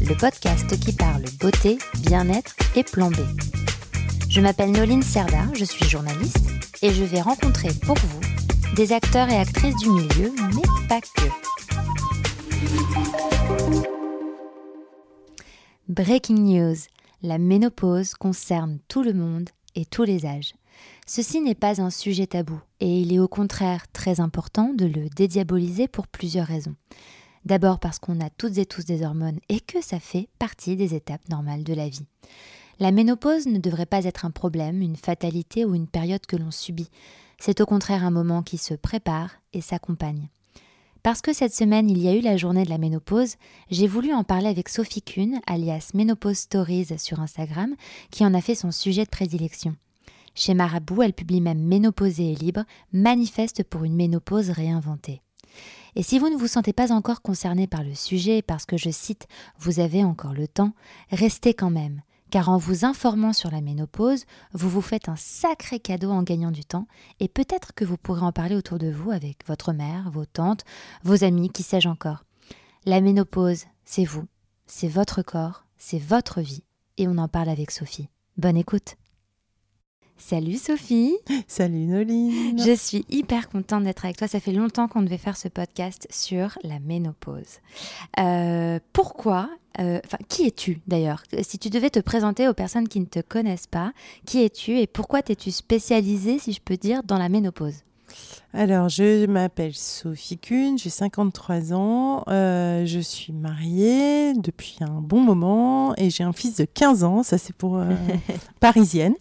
le podcast qui parle beauté, bien-être et plan B. Je m'appelle Noline Serda, je suis journaliste et je vais rencontrer pour vous des acteurs et actrices du milieu, mais pas que. Breaking news, la ménopause concerne tout le monde et tous les âges. Ceci n'est pas un sujet tabou et il est au contraire très important de le dédiaboliser pour plusieurs raisons. D'abord parce qu'on a toutes et tous des hormones et que ça fait partie des étapes normales de la vie. La ménopause ne devrait pas être un problème, une fatalité ou une période que l'on subit. C'est au contraire un moment qui se prépare et s'accompagne. Parce que cette semaine il y a eu la journée de la ménopause, j'ai voulu en parler avec Sophie Kuhn, alias Ménopause Stories sur Instagram, qui en a fait son sujet de prédilection. Chez Marabout, elle publie même Ménopausée et libre, manifeste pour une ménopause réinventée. Et si vous ne vous sentez pas encore concerné par le sujet, parce que je cite Vous avez encore le temps, restez quand même, car en vous informant sur la ménopause, vous vous faites un sacré cadeau en gagnant du temps, et peut-être que vous pourrez en parler autour de vous avec votre mère, vos tantes, vos amis, qui sais-je encore. La ménopause, c'est vous, c'est votre corps, c'est votre vie, et on en parle avec Sophie. Bonne écoute Salut Sophie. Salut Noline. Je suis hyper contente d'être avec toi. Ça fait longtemps qu'on devait faire ce podcast sur la ménopause. Euh, pourquoi euh, Enfin, qui es-tu d'ailleurs? Si tu devais te présenter aux personnes qui ne te connaissent pas, qui es-tu et pourquoi t'es-tu spécialisée, si je peux dire, dans la ménopause? Alors, je m'appelle Sophie Kuhn, j'ai 53 ans, euh, je suis mariée depuis un bon moment et j'ai un fils de 15 ans, ça c'est pour parisienne.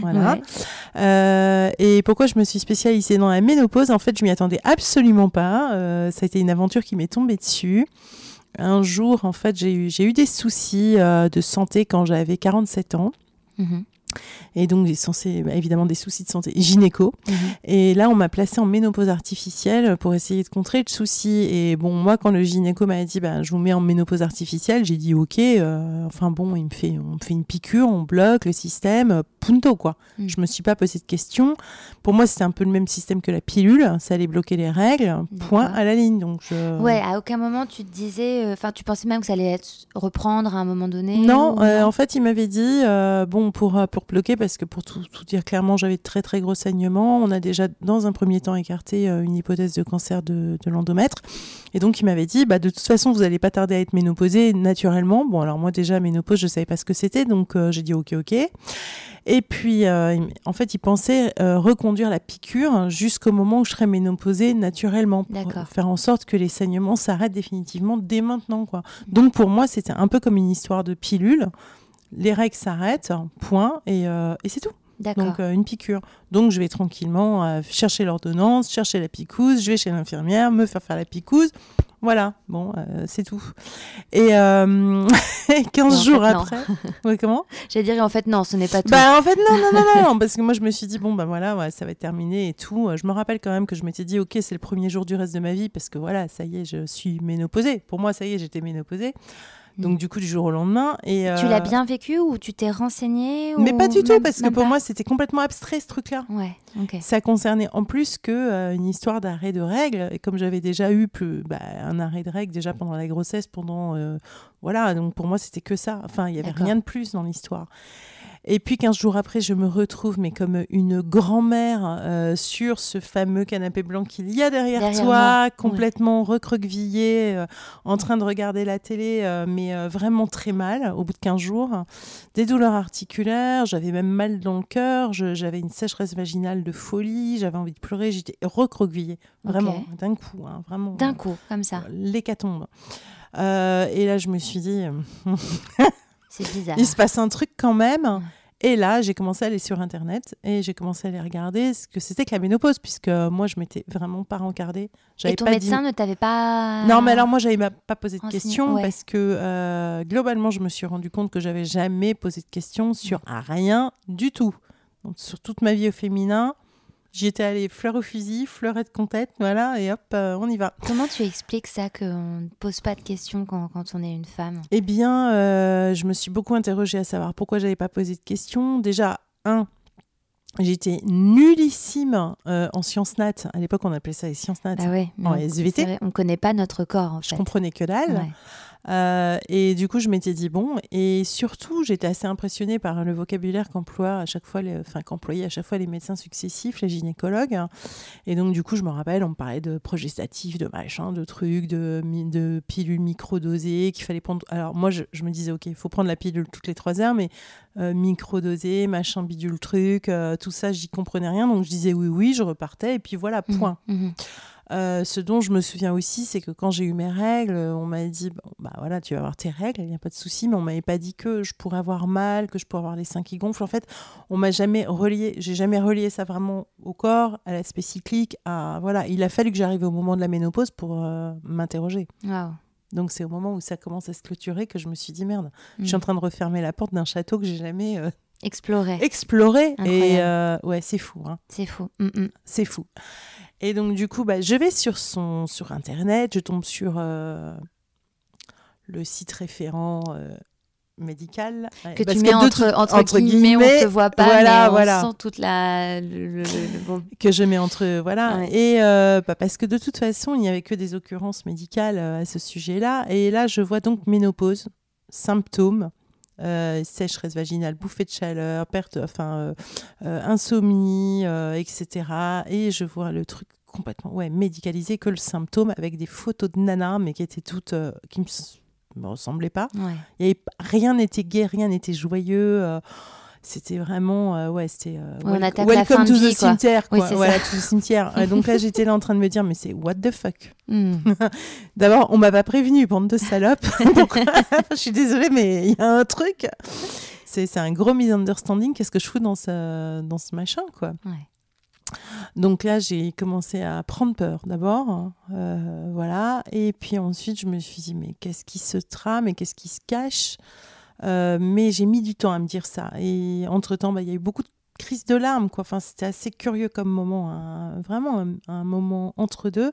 Voilà. Euh, et pourquoi je me suis spécialisée dans la ménopause? En fait, je m'y attendais absolument pas. Euh, ça a été une aventure qui m'est tombée dessus. Un jour, en fait, j'ai eu, des soucis euh, de santé quand j'avais 47 ans. Mhm. Et donc, j'ai censé, bah, évidemment, des soucis de santé gynéco. Mhm. Et là, on m'a placée en ménopause artificielle pour essayer de contrer le souci. Et bon, moi, quand le gynéco m'a dit, bah, je vous mets en ménopause artificielle, j'ai dit, OK. euh, enfin bon, il me fait, on me fait une piqûre, on bloque le système, punto, quoi. Mm. Je me suis pas posé de questions. Pour moi, c'était un peu le même système que la pilule. Ça allait bloquer les règles, point à la ligne. Donc, je... Ouais, à aucun moment tu te disais, euh, enfin, tu pensais même que ça allait être reprendre à un moment donné Non, ou- euh, en fait, il m'avait dit, bon, pour, euh, pour bloquer, parce que pour tout, tout dire clairement, j'avais de très très gros saignements. On a déjà, dans un premier temps, écarté euh, une hypothèse de cancer de, de l'endomètre. Et donc, il m'avait dit, bah, de toute façon, vous n'allez pas tarder à être ménopausée naturellement. Bon, alors moi, déjà, ménopause, je savais pas ce que c'était, donc euh, j'ai dit, ok, ok. Et puis, euh, en fait, il pensait euh, reconduire la piqûre jusqu'au moment où je serais ménopausée naturellement, pour faire en sorte que les saignements s'arrêtent définitivement dès maintenant, quoi. Donc pour moi, c'était un peu comme une histoire de pilule. Les règles s'arrêtent, point, et, euh, et c'est tout. Donc euh, une piqûre. Donc je vais tranquillement euh, chercher l'ordonnance, chercher la picouse, je vais chez l'infirmière, me faire faire la picouse. Voilà, bon, euh, c'est tout. Et euh, 15 Et en jours fait, après... Ouais, comment? J'allais dire en fait non, ce n'est pas tout. bah en fait non non non non, non parce que moi je me suis dit bon bah voilà ouais, ça va être terminé et tout. Je me rappelle quand même que je m'étais dit ok c'est le premier jour du reste de ma vie parce que voilà ça y est je suis ménopausée. Pour moi ça y est j'étais ménopausée. Donc Mm. du coup du jour au lendemain et Tu euh, l'as bien vécu ou tu t'es renseigné Mais ou pas du tout même- parce que pour pas moi c'était complètement abstrait ce truc là. Ouais, ok. Ça concernait en plus que euh, une histoire d'arrêt de règles et comme j'avais déjà eu plus bah, un arrêt de règles déjà pendant la grossesse pendant euh, voilà donc pour moi c'était que ça. Enfin il y avait rien de plus dans l'histoire. Et puis 15 jours après, je me retrouve, mais comme une grand-mère, euh, sur ce fameux canapé blanc qu'il y a derrière, Derrière toi, moi, complètement recroquevillé, euh, en train de regarder la télé, euh, mais euh, vraiment très mal, au bout de 15 jours. Des douleurs articulaires, j'avais même mal dans le cœur, j'avais une sécheresse vaginale de folie, j'avais envie de pleurer, j'étais recroquevillée, vraiment, d'un coup, hein, vraiment. D'un coup, comme ça. L'hécatombe. Euh, et là, je me suis dit, C'est bizarre. il se passe un truc quand même. Et là, j'ai commencé à aller sur Internet et j'ai commencé à aller regarder ce que c'était que la ménopause, puisque moi, je m'étais vraiment pas rencardée. Et ton pas médecin ne t'avait pas. Non, mais alors moi, j'avais pas posé de questions ouais. parce que euh, globalement, je me suis rendu compte que j'avais jamais posé de questions sur rien du tout. Donc, sur toute ma vie au féminin, j'y étais allée fleur au fusil, fleurette con tête, voilà, et hop, euh, on y va. Comment tu expliques ça qu'on ne pose pas de questions quand, quand on est une femme? Eh bien, euh, je me suis beaucoup interrogée à savoir pourquoi j'avais pas posé de questions. Déjà, un, j'étais nullissime euh, en sciences nat. À l'époque, on appelait ça les sciences nat. Ah ouais, En on- SVT. vrai, on connaît pas notre corps en Je fait. comprenais que dalle. Ouais. Euh, et du coup, je m'étais dit bon. Et surtout, j'étais assez impressionnée par le vocabulaire qu'emploient à chaque fois, les, enfin qu'employaient à chaque fois les médecins successifs, les gynécologues. Et donc, du coup, je me rappelle, on me parlait de progestatifs, de machin, de trucs, de, de pilules microdosées qu'il fallait prendre. Alors moi, je, je me disais ok, il faut prendre la pilule toutes les trois heures, mais euh, microdosée, machin bidule truc, euh, tout ça, j'y comprenais rien. Donc je disais oui, oui, je repartais et puis voilà, Mhm, point. mhm. Euh, ce dont je me souviens aussi, c'est que quand j'ai eu mes règles, on m'a dit bon, bah voilà, tu vas avoir tes règles, il n'y a pas de souci, mais on m'avait pas dit que je pourrais avoir mal, que je pourrais avoir les seins qui gonflent. En fait, on m'a jamais relié, j'ai jamais relié ça vraiment au corps, à l'aspect cyclique. À voilà, il a fallu que j'arrive au moment de la ménopause pour euh, m'interroger. Donc c'est au moment où ça commence à se clôturer que je me suis dit merde, je suis Mhm. en train de refermer la porte d'un château que j'ai jamais euh, Explorer, exploré. Incroyable. Et euh, ouais, c'est fou. Hein. c'est fou. Mm, mm. C'est fou. Et donc, du coup, bah, je vais sur, son, sur Internet, je tombe sur euh, le site référent euh, médical. Que Parce tu mets entre, guillemets, on te voit pas, voilà, mais on voilà. sent toute la. le- le- le- bon. que je mets entre voilà Ouais. et euh, bah, parce que de toute façon il n'y avait que des occurrences médicales euh, à ce sujet-là et là je vois donc ménopause symptômes euh, sécheresse vaginale bouffée de chaleur perte enfin euh, euh, insomnie etc et je vois le truc complètement ouais médicalisé que le symptôme avec des photos de nanas mais qui étaient toutes qui me, me ressemblaient pas Ouais. il y avait p- rien n'était gai, rien n'était joyeux. C'était vraiment, euh, ouais, c'était euh, on wel- attaque la welcome de to vie, the quoi. cimetière, Oui, quoi. c'est voilà, to the cimetière. Euh, donc là, j'étais là en train de me dire, mais c'est what the fuck? Mm. D'abord, on m'a pas prévenu, bande de salopes. Je suis désolée, mais il y a un truc. C'est c'est un gros misunderstanding. Qu'est-ce que je fous dans ce, dans ce machin, quoi? Ouais. Donc là, j'ai commencé à prendre peur d'abord, hein, euh, voilà, et puis ensuite je me suis dit mais qu'est-ce qui se trame et qu'est-ce qui se cache? Euh, Mais j'ai mis du temps à me dire ça, et entre temps, il y a eu beaucoup de crises de larmes, quoi. Enfin, c'était assez curieux comme moment, hein, vraiment un moment entre deux.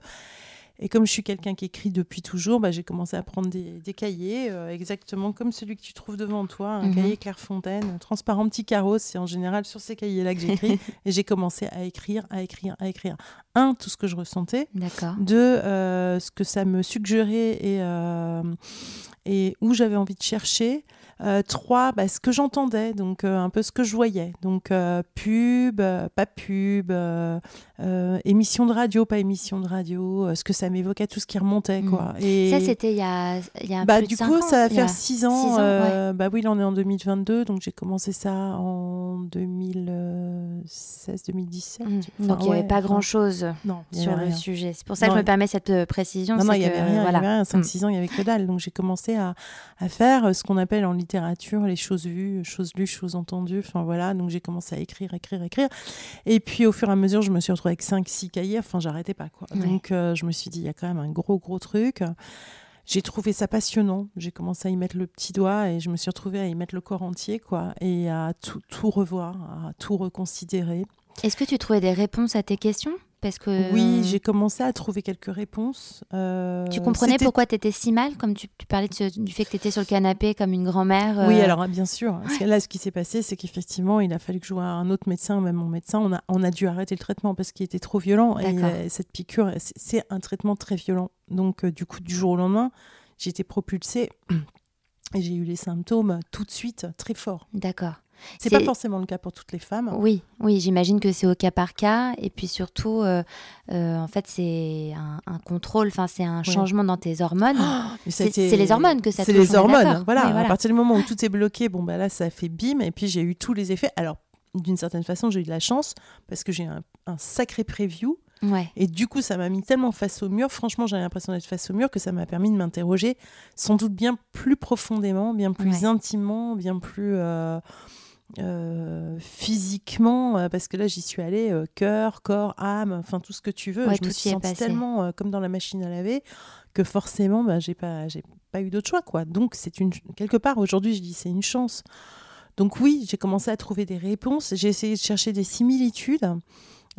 Et comme je suis quelqu'un qui écrit depuis toujours, bah, j'ai commencé à prendre des, des cahiers, euh, exactement comme celui que tu trouves devant toi, un Mhm. cahier Clairefontaine, transparent petit carreau. C'est en général sur ces cahiers-là que j'écris. et j'ai commencé à écrire, à écrire, à écrire. Un, tout ce que je ressentais. D'accord. Deux, euh, ce que ça me suggérait et, euh, et où j'avais envie de chercher. Euh, trois, bah, ce que j'entendais, donc euh, un peu ce que je voyais. Donc euh, pub, euh, pas pub, euh, euh, émission de radio, pas émission de radio, euh, ce que ça m'évoquait, tout ce qui remontait. Mm. Quoi. Et Ça, c'était il y a, il y a bah, plus de du cinq coup, ans, ça va faire six ans. six ans, euh, Bah oui, là, on est en 2022, donc j'ai commencé ça en 2016-2017. Mm. Donc, il n'y avait pas grand-chose sur le rien. sujet. C'est pour ça que je me permets cette euh, précision. Non, il n'y avait rien. Voilà. Il y avait rien. Mm. 5-6 ans, il n'y avait que dalle. Donc j'ai commencé à, à faire euh, ce qu'on appelle en littérature les choses vues, choses lues, choses entendues. Enfin voilà, donc j'ai commencé à écrire, écrire, écrire. Et puis au fur et à mesure, je me suis retrouvée avec 5-6 cahiers. Enfin, j'arrêtais pas. Quoi. Ouais. Donc euh, je me suis dit, il y a quand même un gros, gros truc. J'ai trouvé ça passionnant. J'ai commencé à y mettre le petit doigt et je me suis retrouvée à y mettre le corps entier, quoi, et à tout, tout revoir, à tout reconsidérer. Est-ce que tu trouvais des réponses à tes questions? Parce que Oui, j'ai commencé à trouver quelques réponses. Euh, Tu comprenais pourquoi tu étais si mal, comme tu, tu parlais de ce- du fait que tu étais sur le canapé comme une grand-mère Oui, euh, alors bien sûr. Parce que là, ce qui s'est passé, c'est qu'effectivement, il a fallu que je voie un autre médecin, même mon médecin. On a, on a dû arrêter le traitement parce qu'il était trop violent. Et euh, cette piqûre, c'est- un traitement très violent. Donc, euh, du coup, du jour au lendemain, j'ai été propulsée et j'ai eu les symptômes tout de suite très forts. D'accord. C'est pas forcément le cas pour toutes les femmes. Oui, oui, j'imagine que c'est au cas par cas. Et puis surtout, euh, euh, en fait, c'est un, un contrôle, enfin, c'est un changement dans tes hormones. C'est- les hormones que ça C'est les hormones. Voilà. Oui, voilà. À partir du moment où tout est bloqué, bon, bah là, ça a fait bim. Et puis, j'ai eu tous les effets. Alors, d'une certaine façon, j'ai eu de la chance parce que j'ai un, un sacré preview. Ouais. Et du coup, ça m'a mis tellement face au mur. Franchement, j'avais l'impression d'être face au mur que ça m'a permis de m'interroger sans doute bien plus profondément, bien plus Ouais. intimement, bien plus. euh, euh, physiquement, euh, parce que là j'y suis allée, euh, cœur, corps, âme, enfin tout ce que tu veux. Ouais, je me tout suis sentie tellement euh, comme dans la machine à laver que forcément, bah, j'ai pas, j'ai pas eu d'autre choix, quoi. Donc c'est une quelque part aujourd'hui, je dis c'est une chance. Donc oui, j'ai commencé à trouver des réponses. J'ai essayé de chercher des similitudes.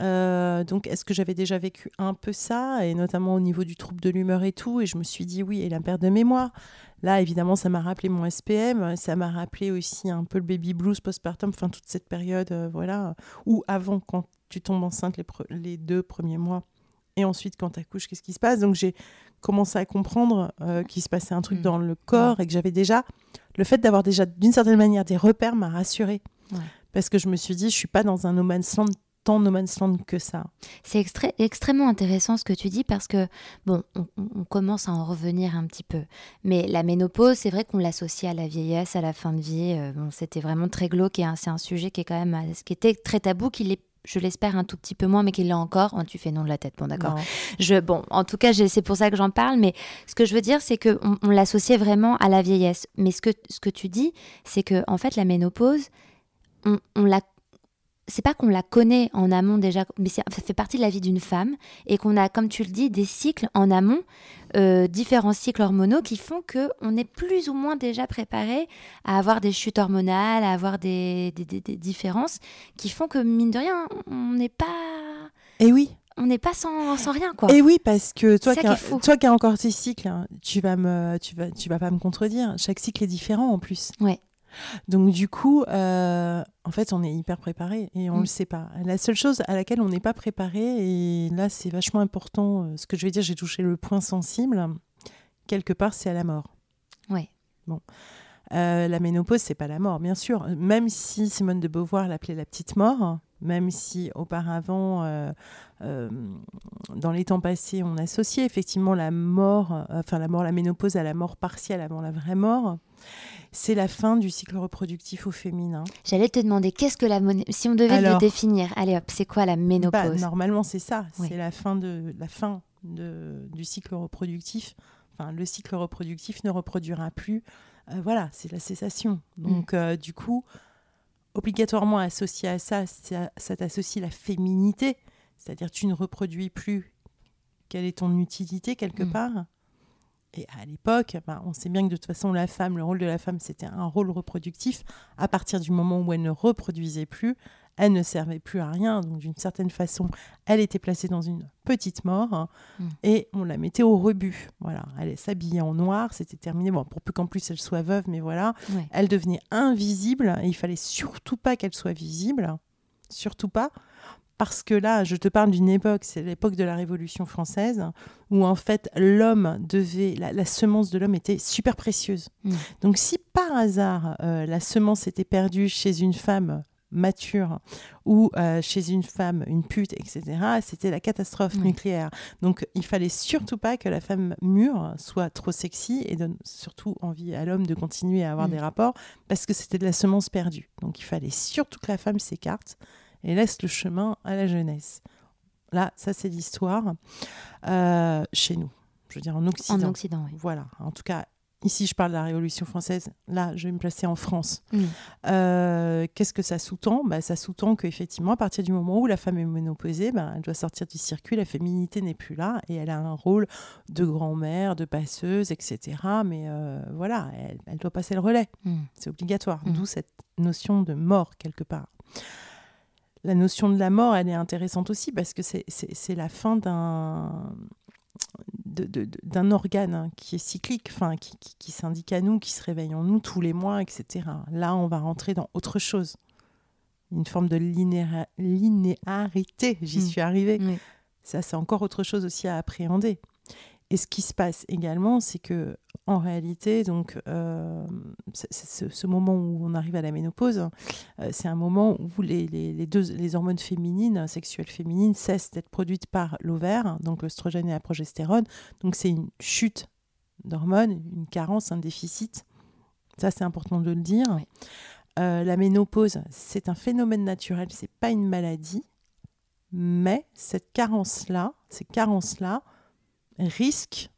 Euh, donc, est-ce que j'avais déjà vécu un peu ça, et notamment au niveau du trouble de l'humeur et tout Et je me suis dit oui, et la perte de mémoire. Là, évidemment, ça m'a rappelé mon SPM, ça m'a rappelé aussi un peu le baby blues postpartum, enfin toute cette période, euh, voilà, ou avant, quand tu tombes enceinte les, pre- les deux premiers mois, et ensuite quand tu accouches, qu'est-ce qui se passe? Donc j'ai commencé à comprendre euh, qu'il se passait un truc Mm. dans le corps et que j'avais déjà le fait d'avoir déjà d'une certaine manière des repères m'a rassurée, Ouais. parce que je me suis dit je suis pas dans un no man's land tant no man's land que ça. C'est extrêmement intéressant ce que tu dis parce que, bon, on, commence à en revenir un petit peu. Mais la ménopause, c'est vrai qu'on l'associe à la vieillesse, à la fin de vie. Euh, bon, C'était vraiment très glauque et c'est un sujet qui est quand même, qui était très tabou, qui l'est, je l'espère, un tout petit peu moins, mais qui l'est encore. Oh, tu fais non de la tête, bon d'accord. Je, bon, en tout cas, c'est pour ça que j'en parle. Mais ce que je veux dire, c'est que on, on l'associait vraiment à la vieillesse. Mais ce que, ce que tu dis, c'est que en fait, la ménopause, on, on la c'est pas qu'on la connaît en amont déjà, mais ça fait partie de la vie d'une femme et qu'on a, comme tu le dis, des cycles en amont, euh, différents cycles hormonaux qui font que on est plus ou moins déjà préparé à avoir des chutes hormonales, à avoir des, des- des- des différences qui font que mine de rien, on n'est pas, Et oui, on n'est pas sans, sans rien quoi. Et oui, parce que toi, qui toi qui as encore tes cycles, hein, tu vas me, tu vas, tu vas pas me contredire. Chaque cycle est différent en plus. Ouais. Donc du coup, euh, en fait, on est hyper préparé et on Mm. le sait pas. La seule chose à laquelle on n'est pas préparé, et là, c'est vachement important. euh, Ce que je vais dire, j'ai touché le point sensible. Quelque part, c'est à la mort. Ouais. Euh, la ménopause, c'est pas la mort, bien sûr. Même si Simone de Beauvoir l'appelait la petite mort, même si auparavant, euh, euh, dans les temps passés, on associait effectivement la mort, enfin la mort, la ménopause à la mort partielle avant la vraie mort, c'est la fin du cycle reproductif au féminin. J'allais te demander qu'est-ce que la si on devait le définir. Allez hop, c'est quoi la Bah, ménopause? normalement, c'est ça. C'est la fin de la fin de, du cycle reproductif. Enfin, le cycle reproductif ne reproduira plus. Euh, voilà, c'est la cessation. Donc, euh, du coup, obligatoirement associé à ça, ça, ça t'associe la féminité. C'est-à-dire, tu ne reproduis plus. Quelle est ton utilité quelque Mm. part Et à l'époque, ben, on sait bien que de toute façon, la femme, le rôle de la femme, c'était un rôle reproductif. À partir du moment où elle ne reproduisait plus, elle ne servait plus à rien. Donc, d'une certaine façon, elle était placée dans une petite mort hein, Mm. et on la mettait au rebut. Voilà, elle s'habillait en noir, c'était terminé. Bon, pour peu qu'en plus elle soit veuve, mais voilà, Ouais. elle devenait invisible et il fallait surtout pas qu'elle soit visible, surtout pas. Parce que là, je te parle d'une époque, c'est l'époque de la Révolution française, où en fait l'homme devait, la, la semence de l'homme était super précieuse. Mm. Donc si par hasard euh, la semence était perdue chez une femme mature ou euh, chez une femme, une pute, etc., c'était la catastrophe Oui. nucléaire. Donc il fallait surtout pas que la femme mûre soit trop sexy et donne surtout envie à l'homme de continuer à avoir des rapports parce que c'était de la semence perdue. Donc il fallait surtout que la femme s'écarte et laisse le chemin à la jeunesse. Là, ça c'est l'histoire euh, chez nous. Je veux dire en Occident. En Occident, oui. Voilà. En tout cas, ici je parle de la Révolution française. Là, je vais me placer en France. Mm. Euh, Qu'est-ce que ça sous-tend? Bah, Ça sous-tend qu'effectivement, à partir du moment où la femme est ménopausée, bah, elle doit sortir du circuit, la féminité n'est plus là et elle a un rôle de grand-mère, de passeuse, etc. Mais euh, voilà, elle, elle doit passer le relais. Mm. C'est obligatoire. Mm. D'où cette notion de mort quelque part. La notion de la mort, elle est intéressante aussi parce que c'est- la fin d'un d'un organe hein, qui est cyclique, enfin qui, qui, qui s'indique à nous, qui se réveille en nous tous les mois, etc. Là, on va rentrer dans autre chose. Une forme de linéa- linéarité, j'y Mm. suis arrivée. Ça, c'est encore autre chose aussi à appréhender. Et ce qui se passe également, c'est que en réalité, donc, euh, ce, ce moment où on arrive à la ménopause, euh, c'est un moment où les, les, les deux, les hormones féminines, sexuelles féminines, cessent d'être produites par l'ovaire, donc l'oestrogène et la progestérone. Donc c'est une chute d'hormones, une carence, un déficit. Ça, c'est important de le dire. Oui. Euh, la ménopause, c'est un phénomène naturel, c'est pas une maladie. Mais cette carence-là, ces carences-là, risquent,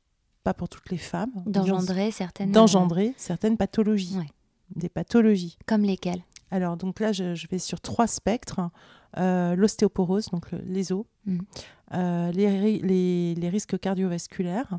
pas pour toutes les femmes, D'engendrer certaines. euh, d'engendrer certaines pathologies. Ouais. Des pathologies. Comme lesquelles? Alors, donc là, je, je vais sur trois spectres. Euh, L'ostéoporose, donc le- les os, Mm. euh, les, les- les risques cardiovasculaires.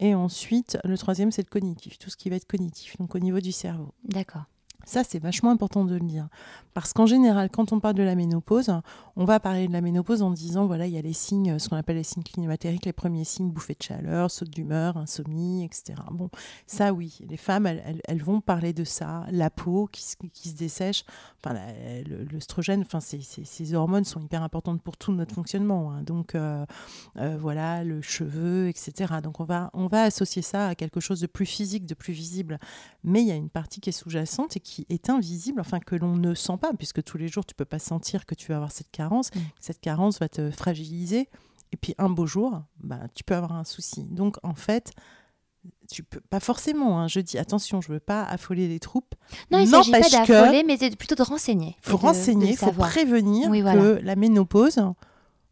Et ensuite, le troisième, c'est le cognitif, tout ce qui va être cognitif, donc au niveau du cerveau. D'accord. Ça, c'est vachement important de le dire. Parce qu'en général, quand on parle de la ménopause, on va parler de la ménopause en disant, voilà, il y a les signes, ce qu'on appelle les signes climatériques, les premiers signes, bouffée de chaleur, saut d'humeur, insomnie, etc. Bon, ça, oui, les femmes, elles, vont parler de ça. La peau qui, se- dessèche, enfin, l'œstrogène, enfin, ces, ces- ces hormones sont hyper importantes pour tout notre fonctionnement. hein. Donc, euh, euh, voilà, le cheveu, etc. Donc, on va, on va associer ça à quelque chose de plus physique, de plus visible mais il y a une partie qui est sous-jacente et qui est invisible, enfin que l'on ne sent pas, puisque tous les jours, tu peux pas sentir que tu vas avoir cette carence. Mm. Cette carence va te fragiliser. Et puis un beau jour, bah, tu peux avoir un souci. Donc en fait, tu peux pas forcément. hein, je dis attention, je veux pas affoler les troupes. Non, il ne s'agit pas d'affoler, mais c'est plutôt de renseigner. Il faut de- renseigner, il faut savoir. prévenir Oui, que la ménopause,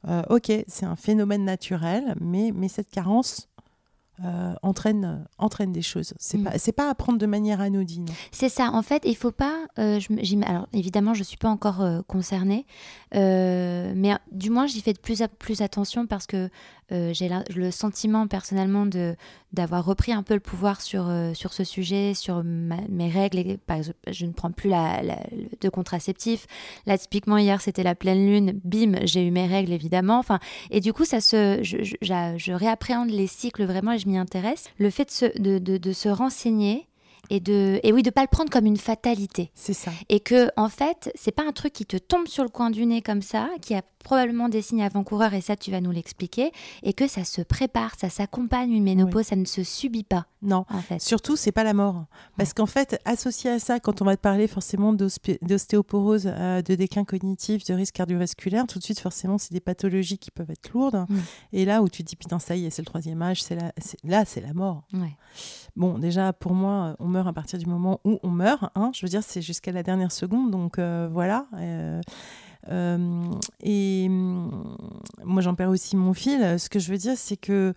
euh, ok, c'est un phénomène naturel, mais, mais cette carence euh, entraîne, euh, entraîne des choses. C'est Mm. pas, c'est pas à prendre de manière anodine. C'est ça. En fait, il faut pas. euh, je alors, évidemment, je suis pas encore euh, concernée, mais du moins, j'y fais de plus, à- plus attention parce que euh, j'ai le sentiment personnellement de d'avoir repris un peu le pouvoir sur euh, sur ce sujet, sur mes règles. Par exemple, je ne prends plus la, de contraceptif. Là, typiquement hier, c'était la pleine lune. Bim, j'ai eu mes règles évidemment. Enfin, et du coup, ça se, je, je réappréhende les cycles vraiment et je m'y intéresse. Le fait de se, de, de- de se renseigner et de et oui de pas le prendre comme une fatalité C'est ça. et que en fait c'est pas un truc qui te tombe sur le coin du nez comme ça qui a probablement des signes avant-coureurs et ça tu vas nous l'expliquer et que ça se prépare ça s'accompagne une ménopause ça ne se subit pas Non. en fait Surtout, c'est pas la mort. Parce qu'en fait, associé à ça, quand on va te parler forcément d'ostéoporose, euh, de déclin cognitif, de risque cardiovasculaire, tout de suite, forcément, c'est des pathologies qui peuvent être lourdes. Mm. Et là où tu te dis, putain, ça y est, c'est le troisième âge, c'est là, c'est la mort. ouais. Bon, déjà, pour moi, on à partir du moment où on meurt. hein. Je veux dire, c'est jusqu'à la dernière seconde. Donc, euh, voilà. Euh, euh, et hum, moi, j'en perds aussi mon fil. Ce que je veux dire, c'est que,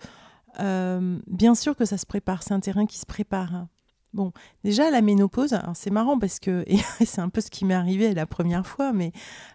bien sûr que ça se prépare. C'est un terrain qui se prépare. Bon, déjà, la ménopause, c'est marrant parce que, et c'est un peu ce qui m'est arrivé la première fois, mais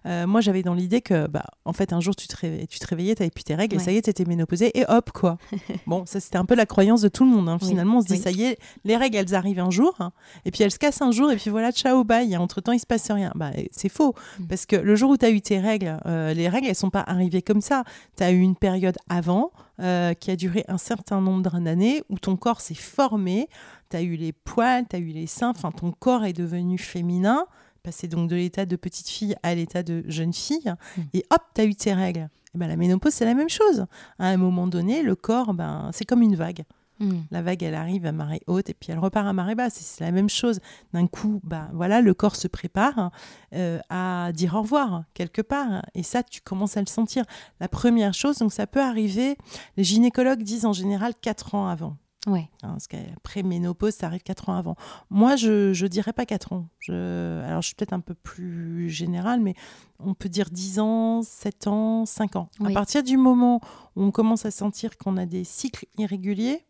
euh, moi, j'avais dans l'idée que, bah, en fait, un jour, tu te, réveillais, tu te réveillais, plus tes règles, et ça y est, tu étais ménopausée, et hop, quoi. bon, ça, c'était un peu la croyance de tout le monde. hein. Oui, Finalement, on se dit, oui. ça y est, les règles, elles arrivent un jour, hein, et puis elles se cassent un jour, et puis voilà, ciao, bye. Entre-temps, il se passe rien. Bah, c'est faux. Mm. Parce que le jour où tu as eu tes règles, euh, les règles, elles sont pas arrivées comme ça. Tu as eu une période avant euh, qui a duré un certain nombre d'années où ton corps s'est formé. Tu as eu les poils, tu as eu les seins, enfin, ton corps est devenu féminin, passé donc de l'état de petite fille à l'état de jeune fille, Mm. et hop, tu as eu tes règles. Et ben, la ménopause, c'est la même chose. À un moment donné, le corps, ben, c'est comme une vague. Mm. La vague, elle arrive à marée haute et puis elle repart à marée basse. C'est la même chose. D'un coup, bah, voilà, le corps se prépare euh, à dire au revoir quelque part. Et ça, tu commences à le sentir. La première chose, donc ça peut arriver, les gynécologues disent en général 4 ans avant. ouais Hein, parce qu'après ménopause, ça arrive 4 ans avant. Moi, je ne dirais pas 4 ans. Je, alors, je suis peut-être un peu plus générale, mais on peut dire 10 ans, 7 ans, 5 ans. À partir du moment où on commence à sentir qu'on a des cycles irréguliers,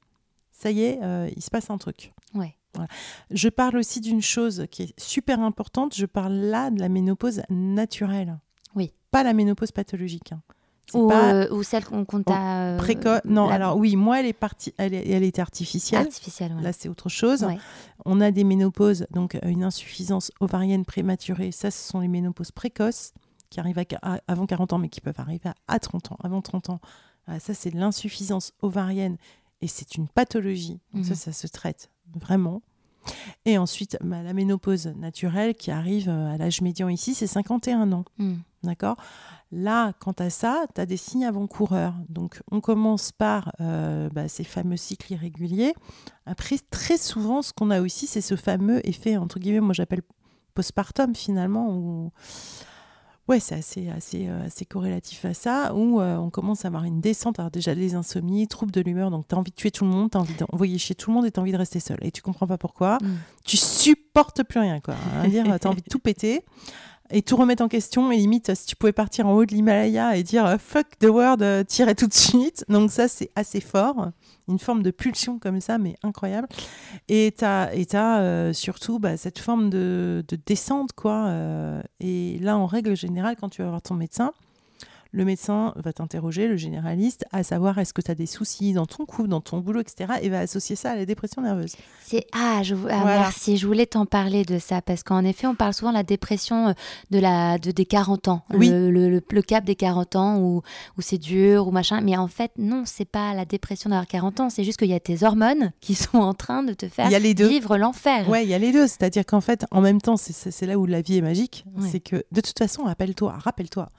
ça y est, euh, il se passe un truc. ouais Je parle aussi d'une chose qui est super importante. Je parle là de la ménopause naturelle. Oui. Pas la ménopause pathologique. hein. C'est ou, pas euh, ou celle qu'on qu'on t'a euh, précoce. Non, la- alors oui, moi, elle est partie, elle, est- elle était artificielle. artificielle voilà. Là, c'est autre chose. Ouais. On a des ménopauses, donc une insuffisance ovarienne prématurée. Ça, ce sont les ménopauses précoces qui arrivent à, à- avant 40 ans, mais qui peuvent arriver à, à 30 ans, avant 30 ans. Ah, ça, c'est l'insuffisance ovarienne et c'est une pathologie. Donc, ça, Mhm. ça se traite vraiment. Et ensuite, bah, la ménopause naturelle qui arrive euh, à l'âge médian ici, c'est 51 ans. Mm. D'accord? Là, quant à ça, tu as des signes avant-coureurs. Donc, on commence par euh, bah, ces fameux cycles irréguliers. Après, très souvent, ce qu'on a aussi, c'est ce fameux effet, entre guillemets, moi j'appelle postpartum finalement, où ouais, c'est assez, assez, euh, assez corrélatif à ça, où euh, on commence à avoir une descente. Alors, déjà, des insomnies, troubles de l'humeur, donc tu as envie de tuer tout le monde, tu as envie d'envoyer chez tout le monde et tu as envie de rester seul. Et tu comprends pas pourquoi Mm. tu supportes plus rien, quoi. Dire, tu as envie de tout péter. Et tout remettre en question. Et limite, si tu pouvais partir en haut de l'Himalaya et dire euh, fuck the world, euh, tirer tout de suite. Donc, ça, c'est assez fort. Une forme de pulsion comme ça, mais incroyable. Et tu as, t'as, euh, surtout bah, cette forme de, de descente, quoi. et là, en règle générale, quand tu vas voir ton médecin, le médecin va t'interroger, le généraliste, à savoir est-ce que tu as des soucis dans ton couple, dans ton boulot, etc. Et va associer ça à la dépression nerveuse. C'est ah, je, ah, Voilà. merci, je voulais t'en parler de ça parce qu'en effet, on parle souvent de la dépression euh, de la de des 40 ans, Oui. le, le, le- le cap des 40 ans où, où c'est dur ou machin, mais en fait non, c'est pas la dépression d'avoir 40 ans, c'est juste qu'il y a tes hormones qui sont en train de te faire vivre l'enfer. Ouais, il y a les deux. C'est-à-dire qu'en fait, en même temps, c'est- là où la vie est magique. Ouais. C'est que, de toute façon, rappelle-toi, rappelle-toi,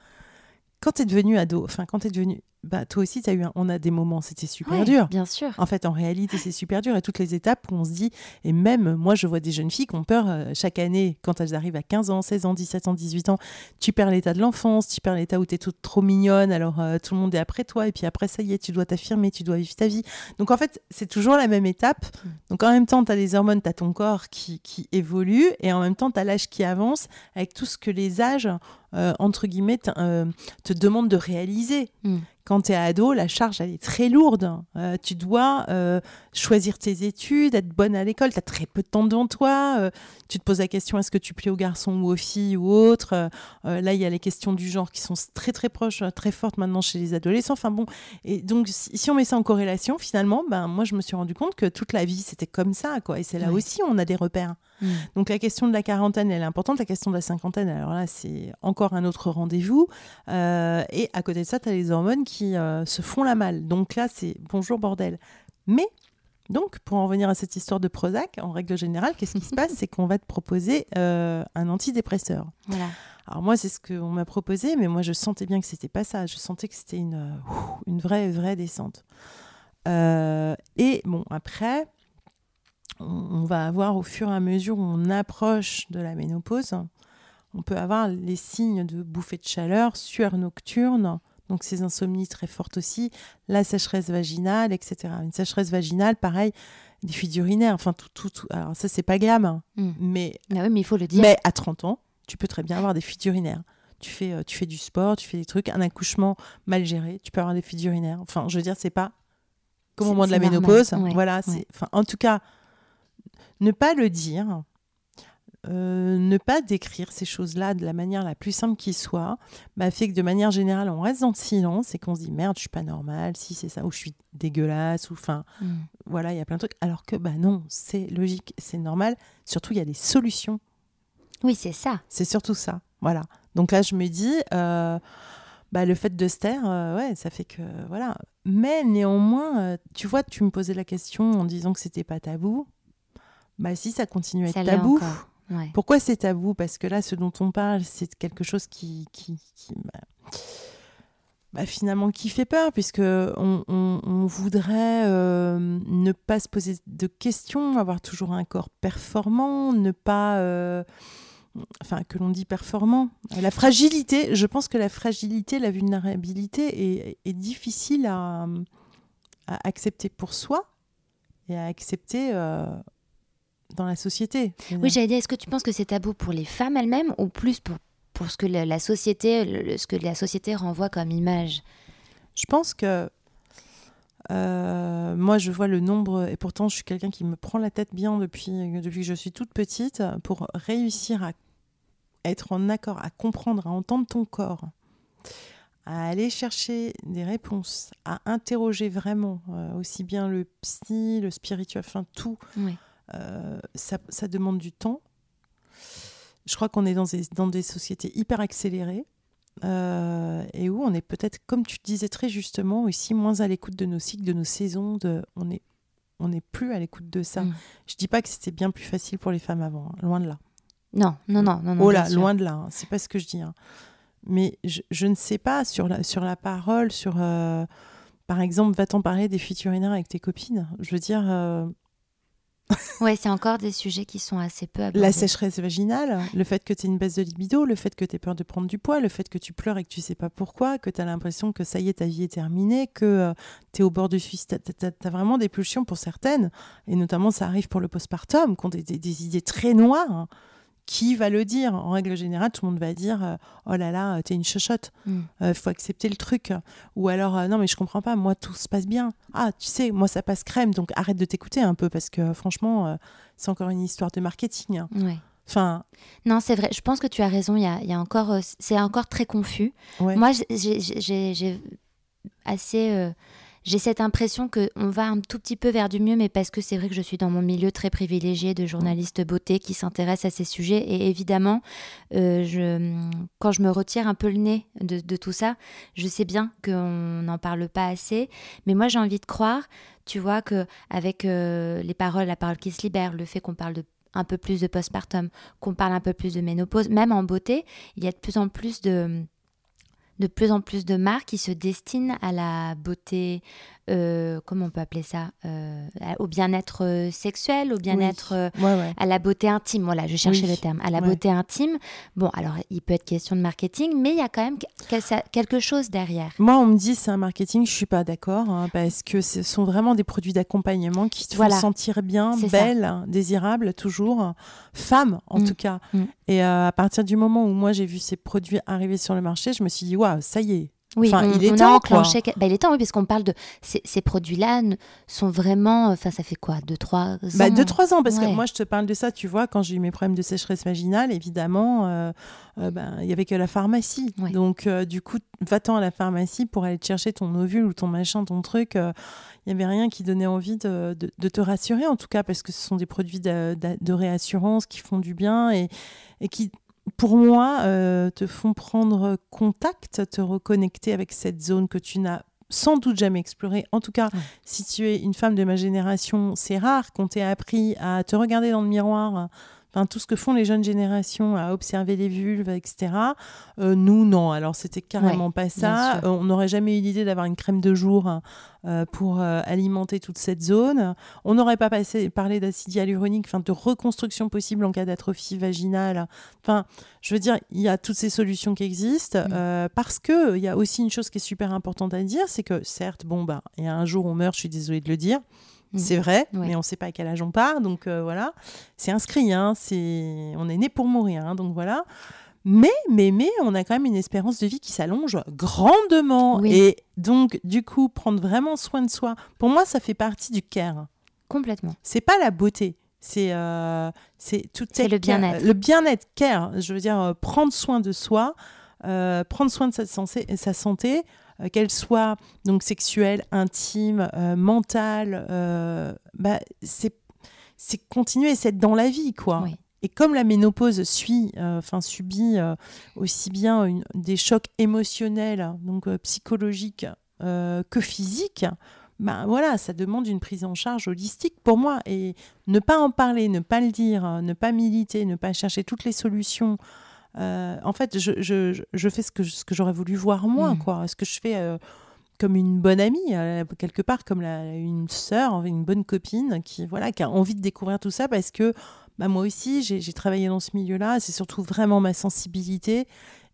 quand tu es devenu ado, enfin, quand tu es devenu. Bah, toi aussi, as eu un- on a des moments, c'était super Ouais, dur. Bien sûr. En fait, en réalité, c'est super dur. Et toutes les étapes où on se dit, et même moi, je vois des jeunes filles qui ont peur euh, chaque année, quand elles arrivent à 15 ans, 16 ans, 17 ans, 18 ans, tu perds l'état de l'enfance, tu perds l'état où tu es toute trop mignonne, alors euh, tout le monde est après toi, et puis après, ça y est, tu dois t'affirmer, tu dois vivre ta vie. Donc en fait, c'est toujours la même étape. Mm. Donc en même temps, tu as les hormones, tu as ton corps qui, qui évolue, et en même temps, tu as l'âge qui avance avec tout ce que les âges, euh, entre guillemets, euh, te demandent de réaliser. Mm. Quand tu es ado, la charge, elle est très lourde. Euh, tu dois euh, choisir tes études, être bonne à l'école. Tu as très peu de temps devant toi. Euh, tu te poses la question est-ce que tu plais aux garçons ou aux filles ou autres? Euh, euh, Là, il y a les questions du genre qui sont très, très proches, euh, très fortes maintenant chez les adolescents. Enfin bon, et donc si, on met ça en corrélation, finalement, ben, moi, je me suis rendu compte que toute la vie, c'était comme ça. quoi. Et c'est là aussi on a des repères. Mm. Donc la question de la quarantaine, elle est importante. La question de la cinquantaine, alors là, c'est encore un autre rendez-vous. Euh, et à côté de ça, tu as les hormones qui euh, se font la malle. Donc là, c'est bonjour bordel. Mais, donc, pour en revenir à cette histoire de Prozac, en règle générale, qu'est-ce qui se passe? C'est qu'on va te proposer euh, un antidépresseur. Voilà. Alors moi, c'est ce qu'on m'a proposé, mais moi, je sentais bien que c'était pas ça. Je sentais que c'était une, une vraie, vraie descente. Euh, et bon, après, on, va avoir au fur et à mesure où on approche de la ménopause, on peut avoir les signes de bouffée de chaleur, sueur nocturne, donc ces insomnies très fortes aussi, la sécheresse vaginale, etc. Une sécheresse vaginale, pareil, des fuites urinaires, enfin tout, tout, tout. Alors ça, c'est pas glam, hein, Mm. mais oui, mais il faut le dire. mais à 30 ans, tu peux très bien avoir des fuites urinaires. Tu fais, euh, tu fais du sport, tu fais des trucs, un accouchement mal géré, tu peux avoir des fuites urinaires. Enfin, je veux dire, c'est pas comme au moment de la normal. ménopause. Ouais, Voilà, ouais. enfin, en tout cas, ne pas le dire, euh, ne pas décrire ces choses-là de la manière la plus simple qui soit, bah, fait que de manière générale, on reste dans le silence et qu'on se dit merde, je suis pas normale, si c'est ça, ou je suis dégueulasse, ou enfin, Mm. voilà, il y a plein de trucs. Alors que, bah non, c'est logique, c'est normal. Surtout, il y a des solutions Oui, c'est ça. c'est surtout ça. Voilà. Donc là, je me dis, euh, bah, le fait de se taire, euh, ouais, ça fait que. Voilà. Mais néanmoins, tu vois, tu me posais la question en disant que c'était pas tabou. Bah, si, ça continue à être Ça tabou. Ouais. Pourquoi c'est tabou? Parce que là, ce dont on parle, c'est quelque chose qui. qui, qui, bah, bah, finalement, qui fait peur, puisque on, on- on voudrait euh, ne pas se poser de questions, avoir toujours un corps performant, ne pas. euh, enfin, que l'on dit performant. La fragilité, je pense que la fragilité, la vulnérabilité est, est difficile à, à accepter pour soi et à accepter euh, dans la société. Oui, j'allais dire, est-ce que tu penses que c'est tabou pour les femmes elles-mêmes ou plus pour, pour ce que la, la société, le- ce que la société renvoie comme image? Je pense que euh, moi, je vois le nombre, et pourtant, je suis quelqu'un qui me prend la tête bien depuis, depuis que je suis toute petite, pour réussir à être en accord, à comprendre, à entendre ton corps, à aller chercher des réponses, à interroger vraiment euh, aussi bien le psy, le spirituel, enfin tout. Oui. Euh, ça, ça demande du temps. Je crois qu'on est dans des, dans des sociétés hyper accélérées euh, et où on est peut-être, comme tu disais très justement, aussi moins à l'écoute de nos cycles, de nos saisons. De, on est on n'est plus à l'écoute de ça. Mm. Je dis pas que c'était bien plus facile pour les femmes avant, hein, loin de là. Non, non, non, non. oh là, loin de là, hein, c'est pas ce que je dis. hein. Mais je, je ne sais pas sur la, sur la parole, sur euh, par exemple, va-t'en parler des fuites urinaires avec tes copines? Je veux dire, euh, Ouais, c'est encore des sujets qui sont assez peu abordés. La sécheresse vaginale, le fait que tu aies une baisse de libido, le fait que tu aies peur de prendre du poids, le fait que tu pleures et que tu sais pas pourquoi, que tu as l'impression que ça y est, ta vie est terminée, que tu es au bord du suicide. Tu as, vraiment des pulsions pour certaines, et notamment ça arrive pour le postpartum, qui ont des, des- des idées très noires, hein, qui va le dire? En règle générale, tout le monde va dire euh, Oh là là, t'es une chochotte, il Mm. faut accepter le truc. Ou alors euh, Non, mais je comprends pas, moi tout se passe bien. Ah, tu sais, moi ça passe crème, donc arrête de t'écouter un peu parce que euh, franchement, euh, c'est encore une histoire de marketing. hein. Ouais. Enfin, Non, c'est vrai. Je pense que tu as raison. Il y a, y a encore, euh, c'est encore très confus. ouais. Moi, j'ai- assez, euh, j'ai cette impression que on va un tout petit peu vers du mieux, mais parce que c'est vrai que je suis dans mon milieu très privilégié de journalistes beauté qui s'intéressent à ces sujets. Et évidemment, euh, quand je me retire un peu le nez de, tout ça, je sais bien qu'on n'en parle pas assez. Mais moi, j'ai envie de croire, tu vois, que avec euh, les paroles, la parole qui se libère, le fait qu'on parle un peu plus de postpartum, qu'on parle un peu plus de ménopause, même en beauté, il y a de plus en plus de de plus en plus de marques qui se destinent à la beauté, euh, comment on peut appeler ça, euh, au bien-être euh, sexuel, au bien-être, Ouais, ouais. à la beauté intime. Voilà, je cherchais Oui. le terme, à la Ouais. beauté intime. Bon, alors il peut être question de marketing, mais il y a quand même quelque chose derrière. Moi, on me dit c'est un marketing, je suis pas d'accord, hein, parce que ce sont vraiment des produits d'accompagnement qui te Voilà. font sentir bien, C'est ça. belle, désirable, toujours, femme en Mm. tout cas. Mm. Et euh, à partir du moment où moi j'ai vu ces produits arriver sur le marché, je me suis dit waouh, ça y est. Oui, Enfin, on, il est on a temps, quoi. Bah, il est temps, oui, parce qu'on parle de ces, ces produits-là sont vraiment. Enfin, ça fait quoi, deux, trois ans? Bah, deux, trois ans, parce Ouais. que moi je te parle de ça, tu vois, quand j'ai eu mes problèmes de sécheresse vaginale, évidemment, euh, euh, ben, il y avait que la pharmacie. Ouais. Donc, euh, du coup, va-t'en à la pharmacie pour aller te chercher ton ovule ou ton machin, ton truc. euh, Il n'y avait rien qui donnait envie de, de- de te rassurer, en tout cas, parce que ce sont des produits de, de- de réassurance qui font du bien et, et qui, pour moi, euh, te font prendre contact, te reconnecter avec cette zone que tu n'as sans doute jamais explorée. En tout cas, Ouais. si tu es une femme de ma génération, c'est rare qu'on t'ait appris à te regarder dans le miroir. Enfin, tout ce que font les jeunes générations, à observer les vulves, etc. Euh, nous, non. Alors, c'était carrément pas ça. Euh, on n'aurait jamais eu l'idée d'avoir une crème de jour hein, euh, pour alimenter toute cette zone. On n'aurait pas passé, parlé d'acide hyaluronique, enfin, de reconstruction possible en cas d'atrophie vaginale. Enfin, je veux dire, il y a toutes ces solutions qui existent Mm. parce que il y a aussi une chose qui est super importante à dire, c'est que certes, bon, bah, a un jour on meurt, je suis désolée de le dire. Mm. C'est vrai, Ouais. mais on ne sait pas à quel âge on part, donc euh, voilà. C'est inscrit, hein, c'est... on est né pour mourir, hein, donc voilà. Mais, mais, mais, on a quand même une espérance de vie qui s'allonge grandement. Oui. Et donc, du coup, prendre vraiment soin de soi, pour moi, ça fait partie du care. Complètement. C'est pas la beauté. C'est euh, c'est tout C'est le bien-être. Le bien-être, care. Je veux dire, euh, prendre soin de soi, euh, prendre soin de sa, sensé- sa santé, euh, qu'elle soit donc sexuelle, intime, euh, mentale. euh, bah, c'est c'est continuer, c'est être dans la vie, quoi. Oui. Et comme la ménopause suit, euh, enfin subit euh, aussi bien une- des chocs émotionnels, donc psychologiques, que physiques, bah voilà, ça demande une prise en charge holistique pour moi. Et ne pas en parler, ne pas le dire, euh, ne pas militer, ne pas chercher toutes les solutions. Euh, en fait, je, je- je- je fais ce que, ce que j'aurais voulu voir moi, Mm. quoi. Ce que je fais euh, comme une bonne amie, euh, quelque part, comme la- une sœur, une bonne copine qui, voilà, qui a envie de découvrir tout ça parce que bah, moi aussi, j'ai travaillé dans ce milieu-là. C'est surtout vraiment ma sensibilité.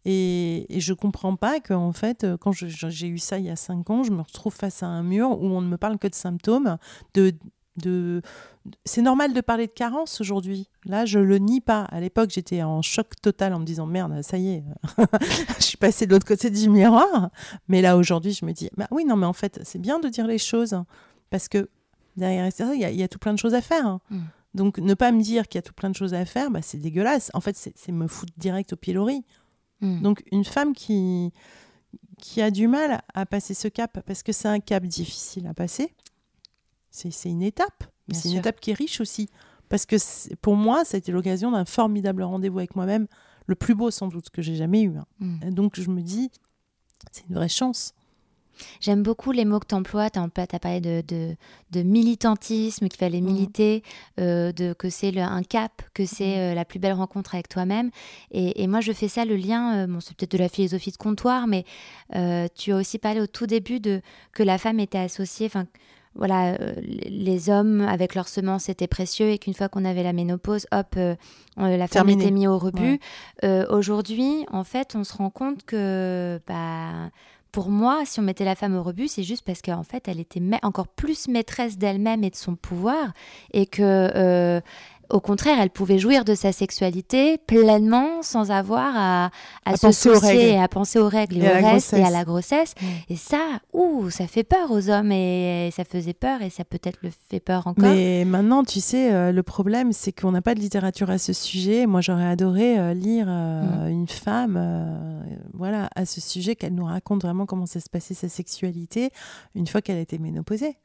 Et, et je comprends pas qu'en fait, euh, quand je- je- j'ai eu ça il y a cinq ans, je me retrouve face à un mur où on ne me parle que de symptômes. De, de... C'est normal de parler de carence aujourd'hui. Là, je le nie pas. À l'époque, j'étais en choc total en me disant merde, ça y est, je suis passée de l'autre côté du miroir. Mais là, aujourd'hui, je me dis bah oui, non, mais en fait, c'est bien de dire les choses parce que derrière il y, a- il y a tout plein de choses à faire. Mm. Donc, ne pas me dire qu'il y a tout plein de choses à faire, bah, c'est dégueulasse. En fait, c'est c'est me foutre direct au pilori. Mm. Donc, une femme qui, qui a du mal à passer ce cap, parce que c'est un cap difficile à passer, c'est une étape. Mais c'est une étape qui est riche aussi. Parce que pour moi, ça a été l'occasion d'un formidable rendez-vous avec moi-même, le plus beau sans doute que j'ai jamais eu. hein. Mm. Et donc, je me dis, c'est une vraie chance. J'aime beaucoup les mots que tu emploies. Tu as parlé de, de, de militantisme, qu'il fallait Mhm. militer, euh, de, que c'est un cap, que c'est euh, la plus belle rencontre avec toi-même. Et, et moi, je fais ça le lien, euh, bon, c'est peut-être de la philosophie de comptoir, mais tu as aussi parlé au tout début de que la femme était associée. Enfin, voilà, euh, les hommes avec leurs semences étaient précieux et qu'une fois qu'on avait la ménopause, hop, euh, la femme était mise au rebut. Ouais. Euh, Aujourd'hui, en fait, on se rend compte que, bah, pour moi, si on mettait la femme au rebut, c'est juste parce qu'en fait, elle était encore plus maîtresse d'elle-même et de son pouvoir, et que au contraire, elle pouvait jouir de sa sexualité pleinement sans avoir à, à, se penser aux soucier à penser aux règles et, Et à au reste et à la grossesse. Mm. Et ça, ouh, ça fait peur aux hommes et ça faisait peur et ça peut-être le fait peur encore. Mais maintenant, tu sais, euh, le problème, c'est qu'on n'a pas de littérature à ce sujet. Moi, j'aurais adoré euh, lire euh, une femme, voilà, à ce sujet, qu'elle nous raconte vraiment comment ça se passait sa sexualité une fois qu'elle était ménopausée.